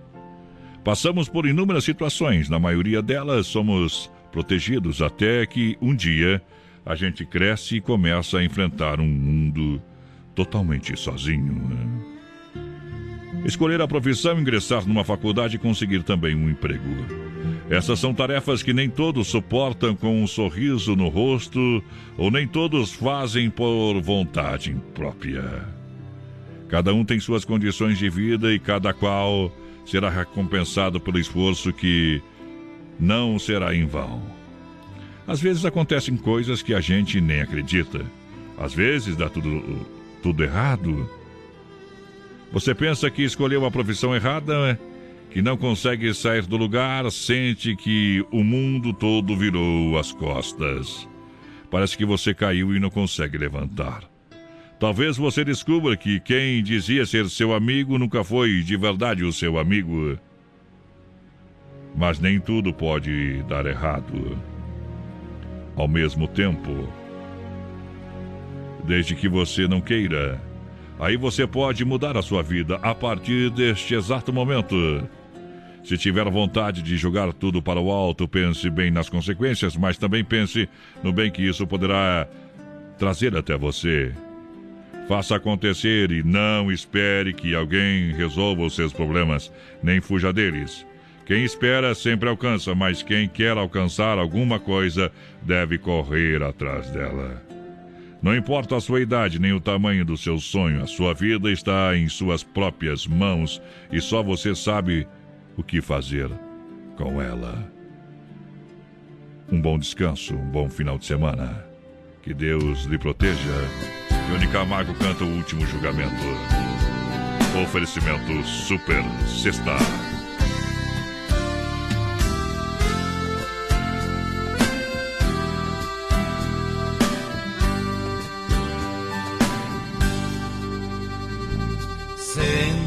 Passamos por inúmeras situações, na maioria delas somos protegidos até que um dia a gente cresce e começa a enfrentar um mundo totalmente sozinho. né? Escolher a profissão, ingressar numa faculdade e conseguir também um emprego. Essas são tarefas que nem todos suportam com um sorriso no rosto ou nem todos fazem por vontade própria. Cada um tem suas condições de vida e cada qual será recompensado pelo esforço que não será em vão. Às vezes acontecem coisas que a gente nem acredita. Às vezes dá tudo, tudo errado. Você pensa que escolheu a profissão errada, que não consegue sair do lugar, sente que o mundo todo virou as costas. Parece que você caiu e não consegue levantar. Talvez você descubra que quem dizia ser seu amigo nunca foi de verdade o seu amigo. Mas nem tudo pode dar errado. Ao mesmo tempo, desde que você não queira, aí você pode mudar a sua vida a partir deste exato momento. Se tiver vontade de jogar tudo para o alto, pense bem nas consequências, mas também pense no bem que isso poderá trazer até você. Faça acontecer e não espere que alguém resolva os seus problemas, nem fuja deles. Quem espera sempre alcança, mas quem quer alcançar alguma coisa deve correr atrás dela. Não importa a sua idade nem o tamanho do seu sonho, a sua vida está em suas próprias mãos e só você sabe o que fazer com ela. Um bom descanso, um bom final de semana. Que Deus lhe proteja. Johnny Camargo canta o último julgamento. Oferecimento Super Sexta.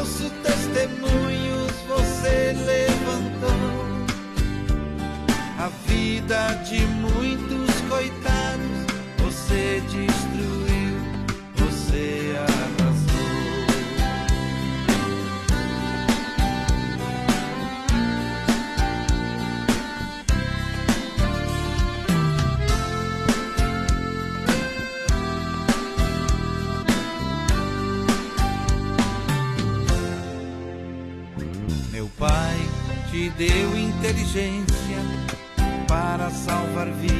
falsos testemunhos, você levantou. A vida de para salvar vidas,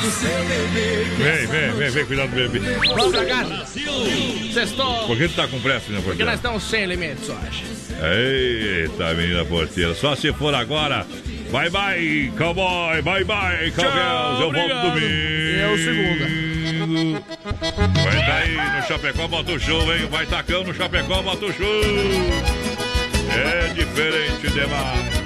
Vem, vem, vem, vem cuidar do bebê. Vamos pra casa. Sextou. Por que tu tá com pressa, minha Porque porteira? nós estamos sem limites hoje. Eita, menina porteira. Só se for agora. Bye, bye, cowboy. Bye, bye, cowgirls. Eu volto domingo. Eu segunda. Vai tá aí no Chapecó, bota o show, hein? Vai tacando no Chapecó, bota o show. É diferente demais.